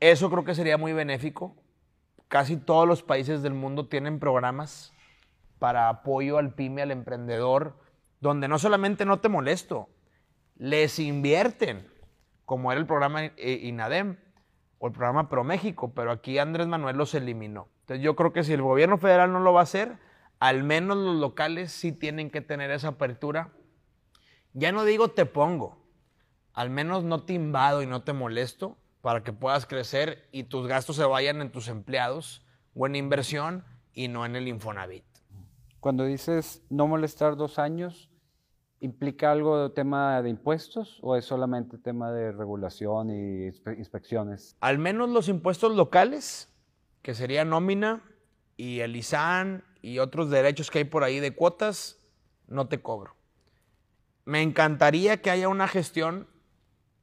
Eso creo que sería muy benéfico. Casi todos los países del mundo tienen programas para apoyo al pyme, al emprendedor, donde no solamente no te molesto, les invierten, como era el programa eh, INADEM el programa ProMéxico, pero aquí Andrés Manuel los eliminó. Entonces yo creo que si el gobierno federal no lo va a hacer, al menos los locales sí tienen que tener esa apertura. Ya no digo te pongo, al menos no te invado y no te molesto para que puedas crecer y tus gastos se vayan en tus empleados o en inversión y no en el Infonavit. Cuando dices no molestar dos años, ¿implica algo de tema de impuestos o es solamente tema de regulación y inspecciones? Al menos los impuestos locales que sería nómina y el ISAN y otros derechos que hay por ahí de cuotas, no te cobro. Me encantaría que haya una gestión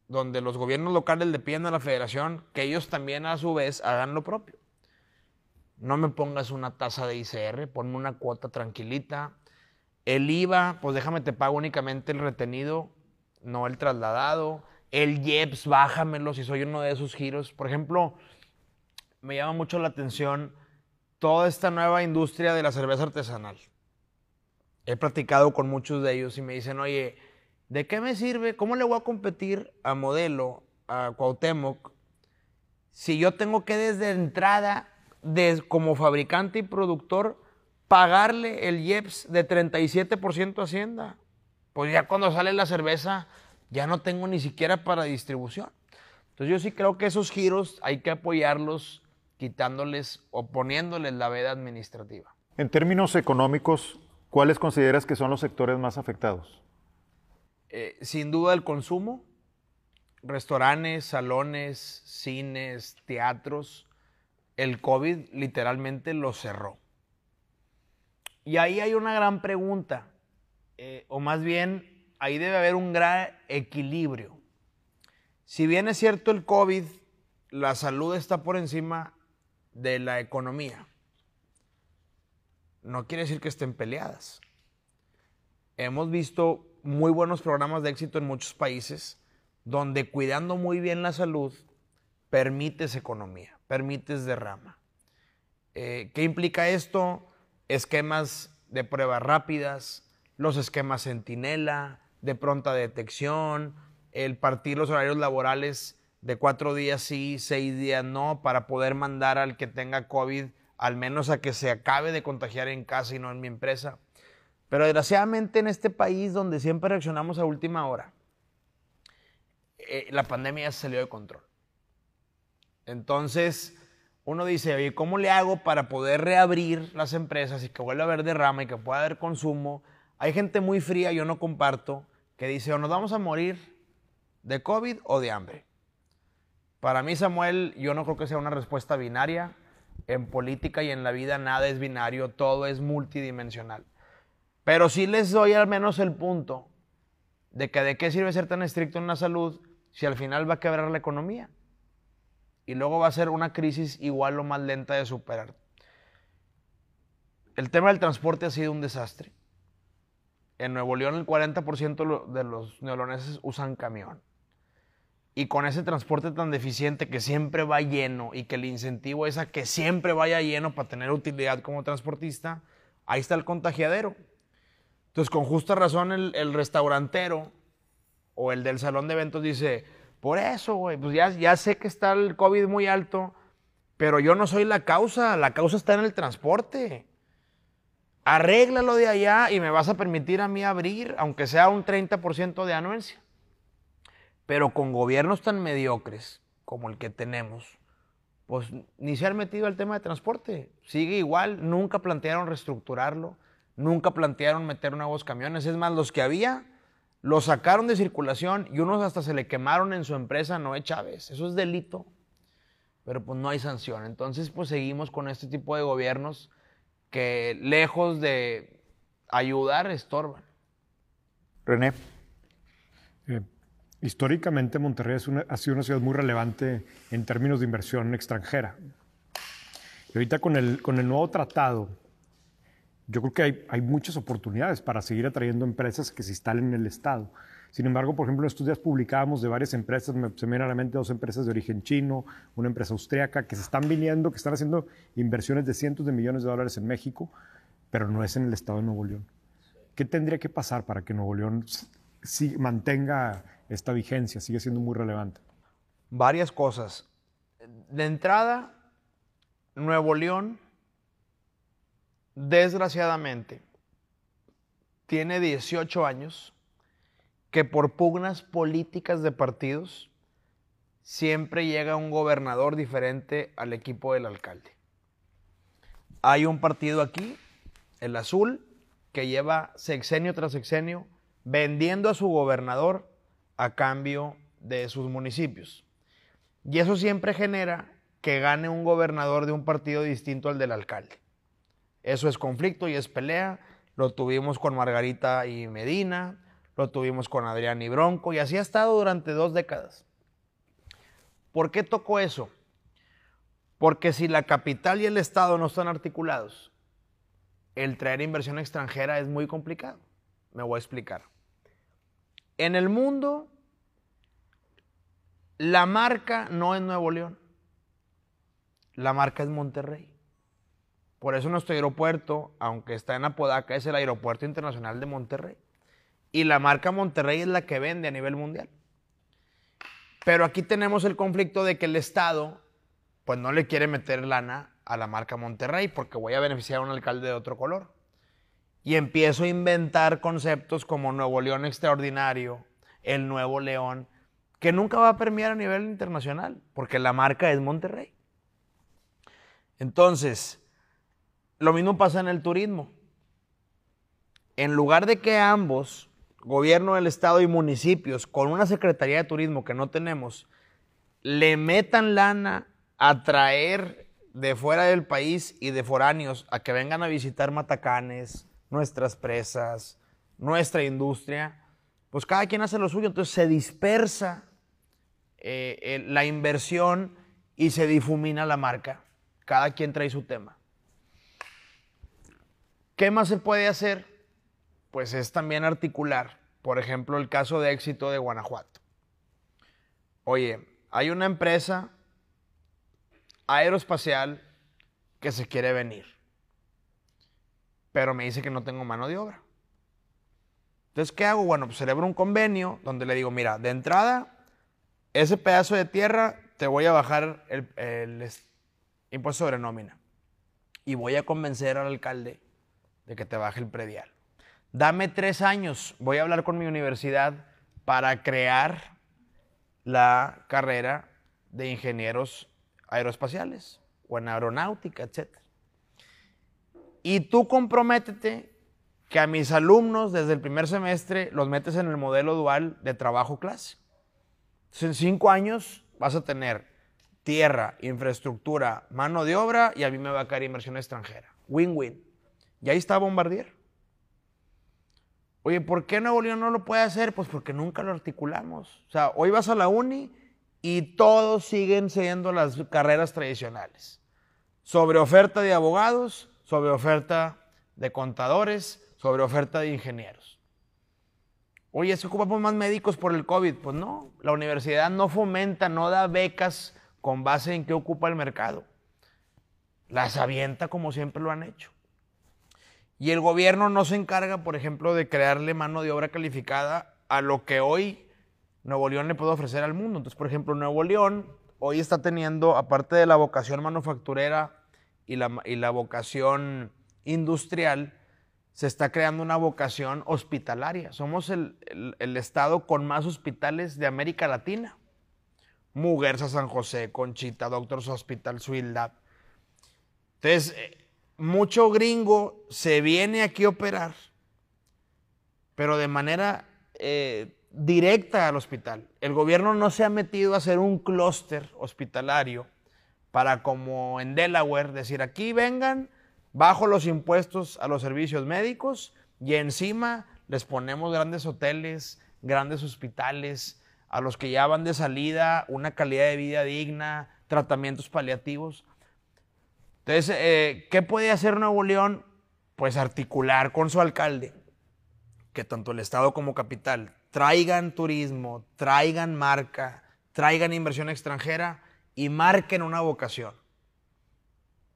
donde los gobiernos locales le pidan a la federación que ellos también a su vez hagan lo propio. No me pongas una tasa de ICR, ponme una cuota tranquilita. El IVA, pues déjame te pago únicamente el retenido, no el trasladado. El IEPS, bájamelo si soy uno de esos giros. Por ejemplo, me llama mucho la atención toda esta nueva industria de la cerveza artesanal. He platicado con muchos de ellos y me dicen, oye, ¿de qué me sirve? ¿Cómo le voy a competir a Modelo, a Cuauhtémoc, si yo tengo que desde entrada, como fabricante y productor, pagarle el IEPS de 37% Hacienda? Pues ya cuando sale la cerveza, ya no tengo ni siquiera para distribución. Entonces yo sí creo que esos giros hay que apoyarlos quitándoles o poniéndoles la veda administrativa. En términos económicos, ¿cuáles consideras que son los sectores más afectados? Eh, sin duda el consumo, restaurantes, salones, cines, teatros. El COVID literalmente lo cerró. Y ahí hay una gran pregunta, eh, o más bien, ahí debe haber un gran equilibrio. Si bien es cierto el COVID, la salud está por encima de la economía, no quiere decir que estén peleadas. Hemos visto muy buenos programas de éxito en muchos países donde cuidando muy bien la salud permites economía, permites derrama. Eh, ¿Qué implica esto? Esquemas de pruebas rápidas, los esquemas centinela, de pronta detección, el partir los horarios laborales de cuatro días sí, seis días no, para poder mandar al que tenga COVID al menos a que se acabe de contagiar en casa y no en mi empresa. Pero desgraciadamente en este país donde siempre reaccionamos a última hora, eh, la pandemia ya salió de control. Entonces, uno dice, oye, ¿cómo le hago para poder reabrir las empresas y que vuelva a haber derrama y que pueda haber consumo? Hay gente muy fría, yo no comparto, que dice, o nos vamos a morir de COVID o de hambre. Para mí, Samuel, yo no creo que sea una respuesta binaria. En política y en la vida nada es binario, todo es multidimensional. Pero sí les doy al menos el punto de que de qué sirve ser tan estricto en la salud si al final va a quebrar la economía. Y luego va a ser una crisis igual o más lenta de superar. El tema del transporte ha sido un desastre. En Nuevo León el 40% de los neoloneses usan camión. Y con ese transporte tan deficiente que siempre va lleno y que el incentivo es a que siempre vaya lleno para tener utilidad como transportista, ahí está el contagiadero. Entonces, con justa razón, el, restaurantero o el del salón de eventos dice, por eso, güey, pues ya, ya sé que está el COVID muy alto, pero yo no soy la causa, la causa está en el transporte. Arréglalo de allá y me vas a permitir a mí abrir, aunque sea un 30% de anuencia. Pero con gobiernos tan mediocres como el que tenemos, pues ni se han metido al tema de transporte. Sigue igual, nunca plantearon reestructurarlo, nunca plantearon meter nuevos camiones. Es más, los que había, los sacaron de circulación y unos hasta se le quemaron en su empresa Noé Chávez. Eso es delito, pero pues no hay sanción. Entonces, pues seguimos con este tipo de gobiernos que lejos de ayudar, estorban. René. Eh, históricamente Monterrey ha sido una ciudad muy relevante en términos de inversión extranjera. Y ahorita con el, con el nuevo tratado, yo creo que hay, hay, muchas oportunidades para seguir atrayendo empresas que se instalen en el Estado. Sin embargo, por ejemplo, en estos días publicábamos de varias empresas, se me a la mente dos empresas de origen chino, una empresa austriaca, que se están viniendo, que están haciendo inversiones de cientos de millones de dólares en México, pero no es en el Estado de Nuevo León. ¿Qué tendría que pasar para que Nuevo León mantenga esta vigencia, sigue siendo muy relevante? Varias cosas. De entrada, Nuevo León, desgraciadamente, tiene 18 años que por pugnas políticas de partidos siempre llega un gobernador diferente al equipo del alcalde. Hay un partido aquí, el azul, que lleva sexenio tras sexenio vendiendo a su gobernador a cambio de sus municipios. Y eso siempre genera que gane un gobernador de un partido distinto al del alcalde. Eso es conflicto y es pelea. Lo tuvimos con Margarita y Medina, lo tuvimos con Adrián y Bronco y así ha estado durante dos décadas. ¿Por qué tocó eso? Porque si la capital y el Estado no están articulados, el traer inversión extranjera es muy complicado. Me voy a explicar. En el mundo, la marca no es Nuevo León. La marca es Monterrey. Por eso nuestro aeropuerto, aunque está en Apodaca, es el Aeropuerto Internacional de Monterrey. Y la marca Monterrey es la que vende a nivel mundial. Pero aquí tenemos el conflicto de que el Estado, pues no le quiere meter lana a la marca Monterrey porque voy a beneficiar a un alcalde de otro color y empiezo a inventar conceptos como Nuevo León Extraordinario, el Nuevo León, que nunca va a premiar a nivel internacional, porque la marca es Monterrey. Entonces, lo mismo pasa en el turismo. En lugar de que ambos, gobierno del estado y municipios, con una Secretaría de Turismo que no tenemos, le metan lana a traer de fuera del país y de foráneos a que vengan a visitar Matacanes, nuestras presas, nuestra industria, pues cada quien hace lo suyo, entonces se dispersa eh, la inversión y se difumina la marca. Cada quien trae su tema. ¿Qué más se puede hacer? Pues es también articular, por ejemplo, el caso de éxito de Guanajuato. Oye, hay una empresa aeroespacial que se quiere venir pero me dice que no tengo mano de obra. Entonces, ¿qué hago? Bueno, pues celebro un convenio donde le digo, mira, de entrada, ese pedazo de tierra te voy a bajar el, impuesto sobre nómina. Y voy a convencer al alcalde de que te baje el predial. Dame tres años, voy a hablar con mi universidad para crear la carrera de ingenieros aeroespaciales o en aeronáutica, etc. Y tú comprométete que a mis alumnos desde el primer semestre los metes en el modelo dual de trabajo clase. Entonces, en cinco años vas a tener tierra, infraestructura, mano de obra y a mí me va a caer inversión extranjera. Win-win. Y ahí está Bombardier. Oye, ¿por qué Nuevo León no lo puede hacer? Pues porque nunca lo articulamos. O sea, hoy vas a la uni y todos siguen siendo las carreras tradicionales. Sobre oferta de abogados, sobre oferta de contadores, sobre oferta de ingenieros. Oye, ¿se ocupamos más médicos por el COVID? Pues no, la universidad no fomenta, no da becas con base en qué ocupa el mercado. Las avienta como siempre lo han hecho. Y el gobierno no se encarga, por ejemplo, de crearle mano de obra calificada a lo que hoy Nuevo León le puede ofrecer al mundo. Entonces, por ejemplo, Nuevo León hoy está teniendo, aparte de la vocación manufacturera y la, y la vocación industrial, se está creando una vocación hospitalaria. Somos el, el, estado con más hospitales de América Latina. Muguerza, San José, Conchita, Doctors Hospital, Suildad. Entonces, eh, mucho gringo se viene aquí a operar, pero de manera eh, directa al hospital. El gobierno no se ha metido a hacer un clúster hospitalario para como en Delaware decir aquí vengan, bajo los impuestos a los servicios médicos y encima les ponemos grandes hoteles, grandes hospitales, a los que ya van de salida, una calidad de vida digna, tratamientos paliativos. Entonces, eh, ¿qué puede hacer Nuevo León? Pues articular con su alcalde, que tanto el Estado como capital traigan turismo, traigan marca, traigan inversión extranjera y marquen una vocación.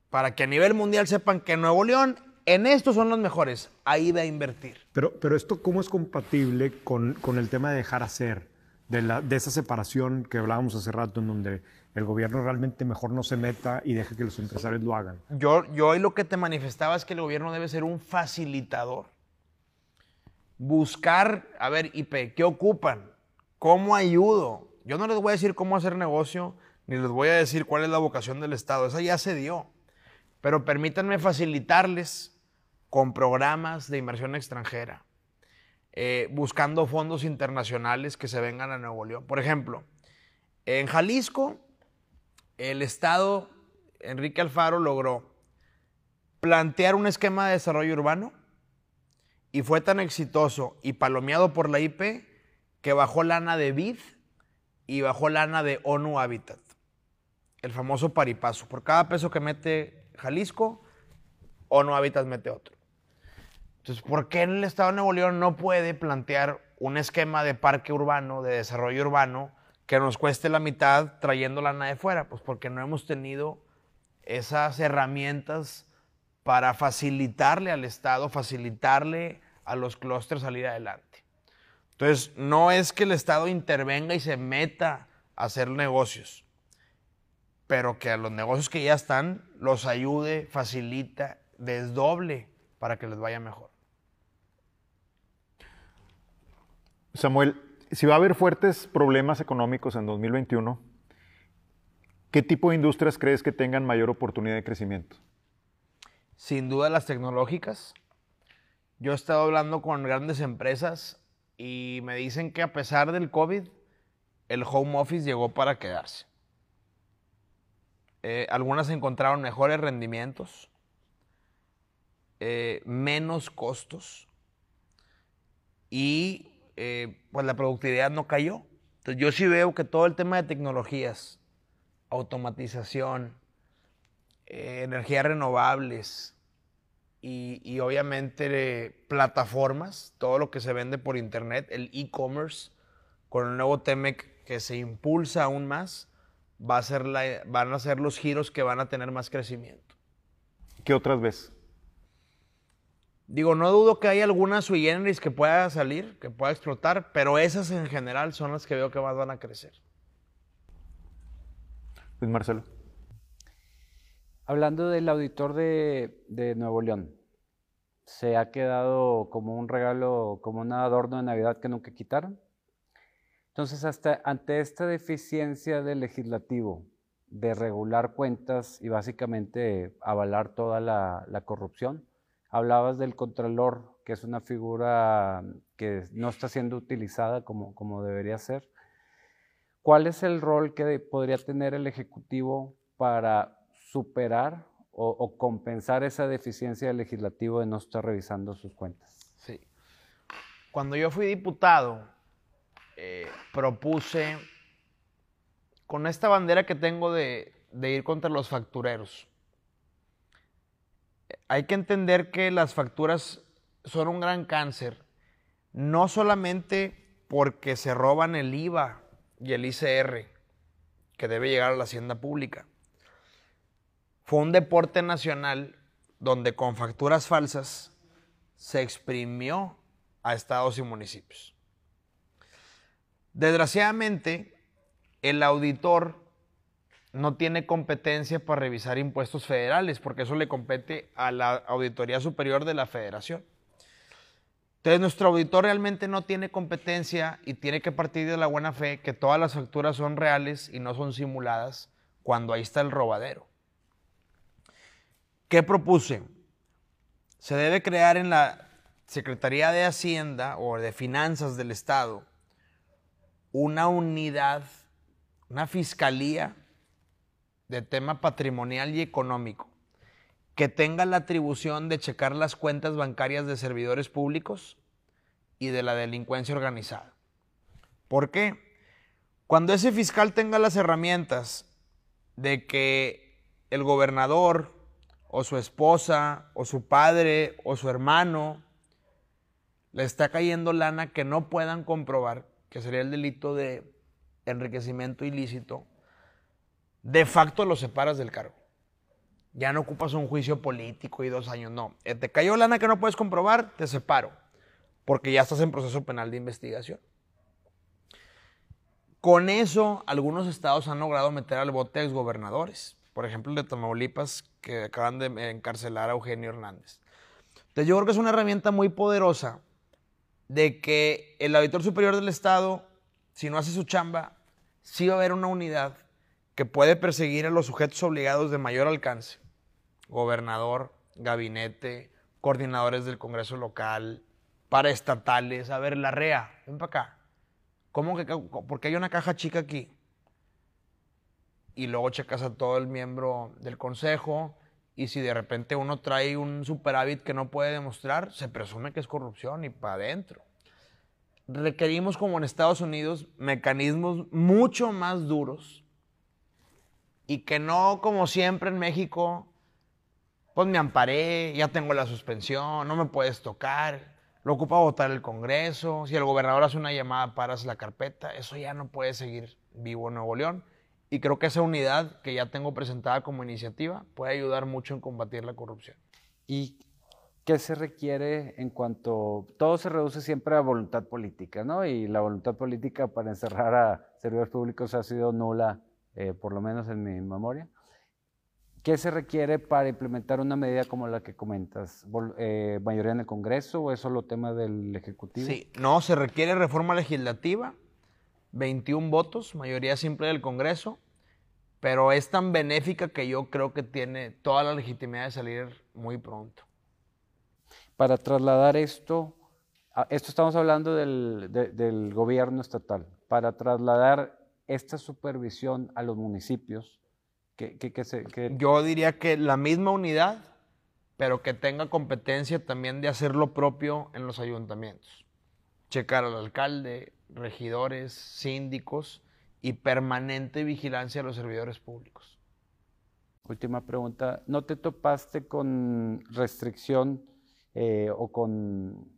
Para que a nivel mundial sepan que Nuevo León en estos son los mejores, ahí va a invertir. Pero, pero esto, ¿cómo es compatible con, con el tema de dejar hacer? De, de esa separación que hablábamos hace rato, en donde el gobierno realmente mejor no se meta y deje que los empresarios lo hagan. Yo, yo hoy lo que te manifestaba es que el gobierno debe ser un facilitador. Buscar, a ver, IP, ¿qué ocupan? ¿Cómo ayudo? Yo no les voy a decir cómo hacer negocio, ni les voy a decir cuál es la vocación del Estado. Esa ya se dio. Pero permítanme facilitarles con programas de inversión extranjera, eh, buscando fondos internacionales que se vengan a Nuevo León. Por ejemplo, en Jalisco el Estado, Enrique Alfaro, logró plantear un esquema de desarrollo urbano y fue tan exitoso y palomeado por la IP que bajó lana de BID y bajó lana de ONU Habitat, el famoso paripaso. Por cada peso que mete Jalisco, ONU Habitat mete otro. Entonces, ¿por qué el Estado de Nuevo León no puede plantear un esquema de parque urbano, de desarrollo urbano, que nos cueste la mitad trayendo lana de fuera? Pues porque no hemos tenido esas herramientas para facilitarle al Estado, facilitarle a los clústeres salir adelante. Entonces, no es que el Estado intervenga y se meta a hacer negocios, pero que a los negocios que ya están los ayude, facilita, desdoble para que les vaya mejor. Samuel, si va a haber fuertes problemas económicos en 2021, ¿qué tipo de industrias crees que tengan mayor oportunidad de crecimiento? Sin duda las tecnológicas. Yo he estado hablando con grandes empresas y me dicen que a pesar del COVID, el home office llegó para quedarse. Eh, algunas encontraron mejores rendimientos, eh, menos costos y eh, pues la productividad no cayó. Entonces yo sí veo que todo el tema de tecnologías, automatización, eh, energías renovables y, y obviamente plataformas, todo lo que se vende por internet, el e-commerce, con el nuevo TEMEC que se impulsa aún más, va a ser la, van a ser los giros que van a tener más crecimiento. ¿Qué otras ves? Digo, no dudo que hay alguna sui generis que pueda salir, que pueda explotar, pero esas en general son las que veo que más van a crecer. Luis Marcelo. Hablando del auditor de, de, Nuevo León, se ha quedado como un regalo, como un adorno de Navidad que nunca quitaron. Entonces, hasta ante esta deficiencia del legislativo de regular cuentas y básicamente avalar toda la, la corrupción, Hablabas del contralor, que es una figura que no está siendo utilizada como, como debería ser. ¿Cuál es el rol que podría tener el Ejecutivo para superar o, compensar esa deficiencia del legislativo de no estar revisando sus cuentas? Sí. Cuando yo fui diputado, eh, propuse con esta bandera que tengo de, de ir contra los factureros. Hay que entender que las facturas son un gran cáncer, no solamente porque se roban el IVA y el ICR, que debe llegar a la hacienda pública. Fue un deporte nacional donde con facturas falsas se exprimió a estados y municipios. Desgraciadamente, el auditor no tiene competencia para revisar impuestos federales, porque eso le compete a la Auditoría Superior de la Federación. Entonces, nuestro auditor realmente no tiene competencia y tiene que partir de la buena fe que todas las facturas son reales y no son simuladas cuando ahí está el robadero. ¿Qué propuse? Se debe crear en la Secretaría de Hacienda o de Finanzas del Estado una unidad, una fiscalía de tema patrimonial y económico que tenga la atribución de checar las cuentas bancarias de servidores públicos y de la delincuencia organizada. ¿Por qué? Cuando ese fiscal tenga las herramientas de que el gobernador o su esposa o su padre o su hermano le está cayendo lana que no puedan comprobar, que sería el delito de enriquecimiento ilícito, de facto lo separas del cargo ya no ocupas un juicio político y dos años, no. Eh, te cayó lana que no puedes comprobar, te separo, porque ya estás en proceso penal de investigación. Con eso, algunos estados han logrado meter al bote a exgobernadores. Por ejemplo, el de Tamaulipas, que acaban de encarcelar a Eugenio Hernández. Entonces, yo creo que es una herramienta muy poderosa de que el auditor superior del Estado, si no hace su chamba, sí va a haber una unidad que puede perseguir a los sujetos obligados de mayor alcance gobernador, gabinete, coordinadores del Congreso local, paraestatales. A ver, la REA, ven para acá. ¿Cómo que, porque hay una caja chica aquí? Y luego checas a todo el miembro del consejo y si de repente uno trae un superávit que no puede demostrar, se presume que es corrupción y para adentro. Requerimos, como en Estados Unidos, mecanismos mucho más duros y que no, como siempre en México, pues me amparé, ya tengo la suspensión, no me puedes tocar, lo ocupa votar el Congreso, si el gobernador hace una llamada, paras la carpeta, eso ya no puede seguir vivo en Nuevo León. Y creo que esa unidad que ya tengo presentada como iniciativa puede ayudar mucho en combatir la corrupción. ¿Y qué se requiere en cuanto, todo se reduce siempre a voluntad política, ¿no? Y la voluntad política para encerrar a servidores públicos ha sido nula, eh, por lo menos en mi memoria. ¿Qué se requiere para implementar una medida como la que comentas? Eh, ¿Mayoría en el Congreso o es solo tema del Ejecutivo? Sí, no, se requiere reforma legislativa, 21 votos, mayoría simple del Congreso, pero es tan benéfica que yo creo que tiene toda la legitimidad de salir muy pronto. Para trasladar esto, esto estamos hablando del, del gobierno estatal, para trasladar esta supervisión a los municipios, yo diría que la misma unidad, pero que tenga competencia también de hacer lo propio en los ayuntamientos. Checar al alcalde, regidores, síndicos y permanente vigilancia a los servidores públicos. Última pregunta. ¿No te topaste con restricción eh, o con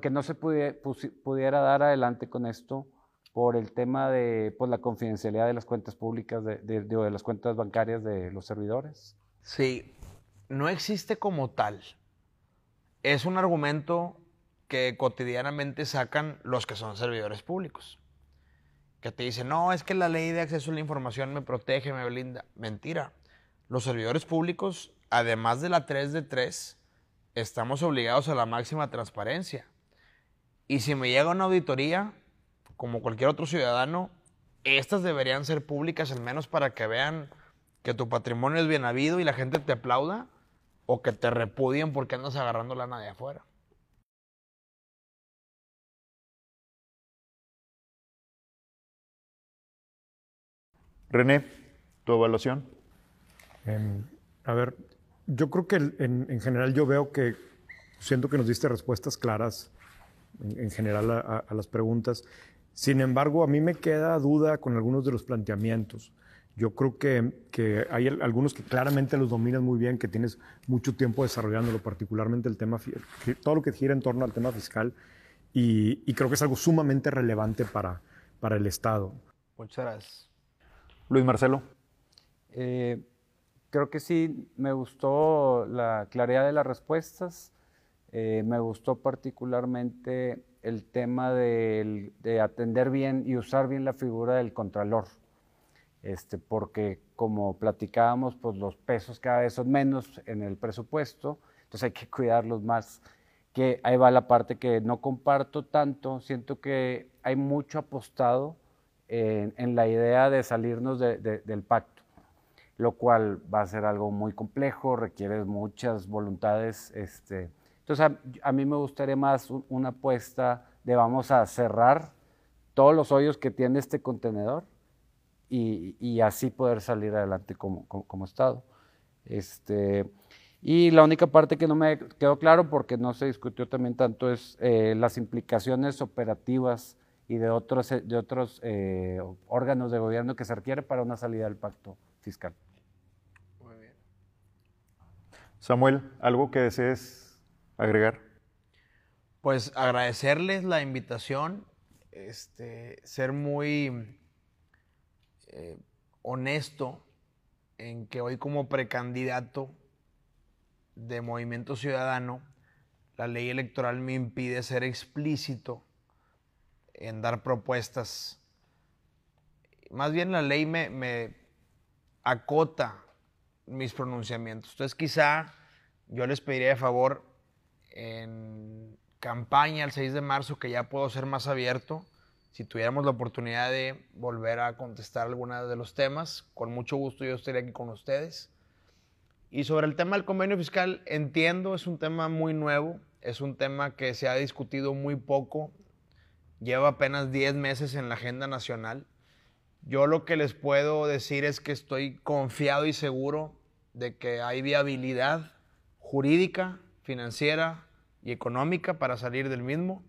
que no se pudiera dar adelante con esto? Por el tema de pues, la confidencialidad de las cuentas públicas, de, de, las cuentas bancarias de los servidores? Sí, no existe como tal. Es un argumento que cotidianamente sacan los que son servidores públicos. Que te dicen, no, es que la ley de acceso a la información me protege, me blinda. Mentira. Los servidores públicos, además de la 3 de 3, estamos obligados a la máxima transparencia. Y si me llega una auditoría, como cualquier otro ciudadano, estas deberían ser públicas al menos para que vean que tu patrimonio es bien habido y la gente te aplauda o que te repudien porque andas agarrando lana de afuera. René, tu evaluación. Em, a ver, yo creo que en, en, general yo veo que, siento que nos diste respuestas claras en, en general a, a, las preguntas. Sin embargo, a mí me queda duda con algunos de los planteamientos. Yo creo que, que, hay algunos que claramente los dominas muy bien, que tienes mucho tiempo desarrollándolo, particularmente el tema, todo lo que gira en torno al tema fiscal, y, y creo que es algo sumamente relevante para, para el Estado. Muchas gracias. Luis Marcelo. Eh, creo que sí, me gustó la claridad de las respuestas, eh, me gustó particularmente el tema de, de, atender bien y usar bien la figura del contralor, este, porque como platicábamos, pues los pesos cada vez son menos en el presupuesto, entonces hay que cuidarlos más, que ahí va la parte que no comparto tanto, siento que hay mucho apostado en, la idea de salirnos de, de, del pacto lo cual va a ser algo muy complejo, requiere muchas voluntades. Este. Entonces, a, mí me gustaría más una apuesta de vamos a cerrar todos los hoyos que tiene este contenedor y, así poder salir adelante como, Estado. Este, y la única parte que no me quedó claro, porque no se discutió también tanto, es eh, las implicaciones operativas y de otros, de otros eh, órganos de gobierno que se requiere para una salida del pacto fiscal. Samuel, ¿algo que desees agregar? Pues agradecerles la invitación, este, ser muy eh, honesto en que hoy como precandidato de Movimiento Ciudadano, la ley electoral me impide ser explícito en dar propuestas. Más bien la ley me, me acota mis pronunciamientos. Entonces quizá yo les pediría de favor en campaña el 6 de marzo que ya puedo ser más abierto. Si tuviéramos la oportunidad de volver a contestar algunos de los temas, con mucho gusto yo estaría aquí con ustedes. Y sobre el tema del convenio fiscal, entiendo, es un tema muy nuevo, es un tema que se ha discutido muy poco, lleva apenas 10 meses en la agenda nacional. Yo lo que les puedo decir es que estoy confiado y seguro de que hay viabilidad jurídica, financiera y económica para salir del mismo.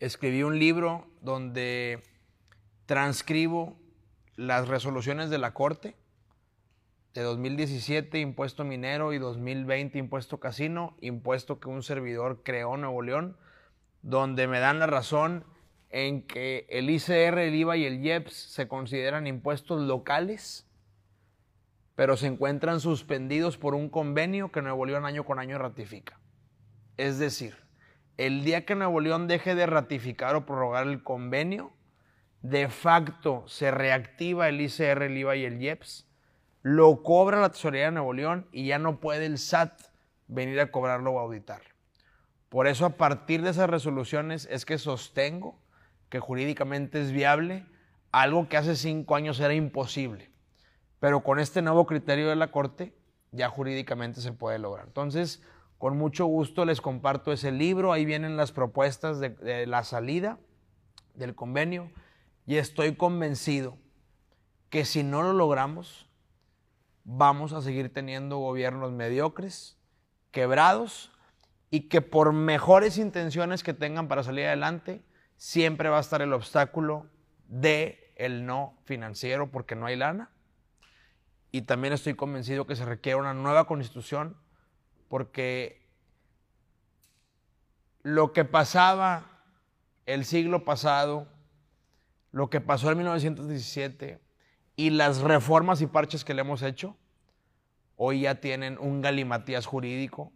Escribí un libro donde transcribo las resoluciones de la Corte de 2017, impuesto minero, y 2020, impuesto casino, impuesto que un servidor creó en Nuevo León, donde me dan la razón en que el ICR, el IVA y el IEPS se consideran impuestos locales pero se encuentran suspendidos por un convenio que Nuevo León año con año ratifica. Es decir, el día que Nuevo León deje de ratificar o prorrogar el convenio, de facto se reactiva el ICR, el IVA y el IEPS, lo cobra la Tesorería de Nuevo León y ya no puede el SAT venir a cobrarlo o auditar. Por eso a partir de esas resoluciones es que sostengo que jurídicamente es viable algo que hace cinco años era imposible. Pero con este nuevo criterio de la Corte, ya jurídicamente se puede lograr. Entonces, con mucho gusto les comparto ese libro. Ahí vienen las propuestas de, la salida del convenio. Y estoy convencido que si no lo logramos, vamos a seguir teniendo gobiernos mediocres, quebrados, y que por mejores intenciones que tengan para salir adelante, siempre va a estar el obstáculo de el no financiero porque no hay lana y también estoy convencido que se requiere una nueva constitución porque lo que pasaba el siglo pasado, lo que pasó en 1917 y las reformas y parches que le hemos hecho, hoy ya tienen un galimatías jurídico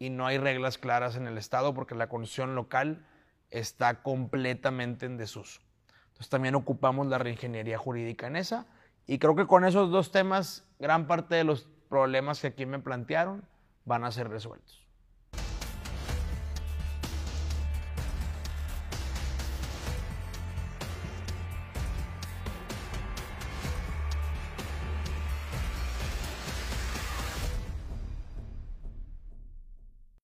y no hay reglas claras en el Estado porque la constitución local está completamente en desuso. Entonces también ocupamos la reingeniería jurídica en esa y creo que con esos dos temas, gran parte de los problemas que aquí me plantearon van a ser resueltos.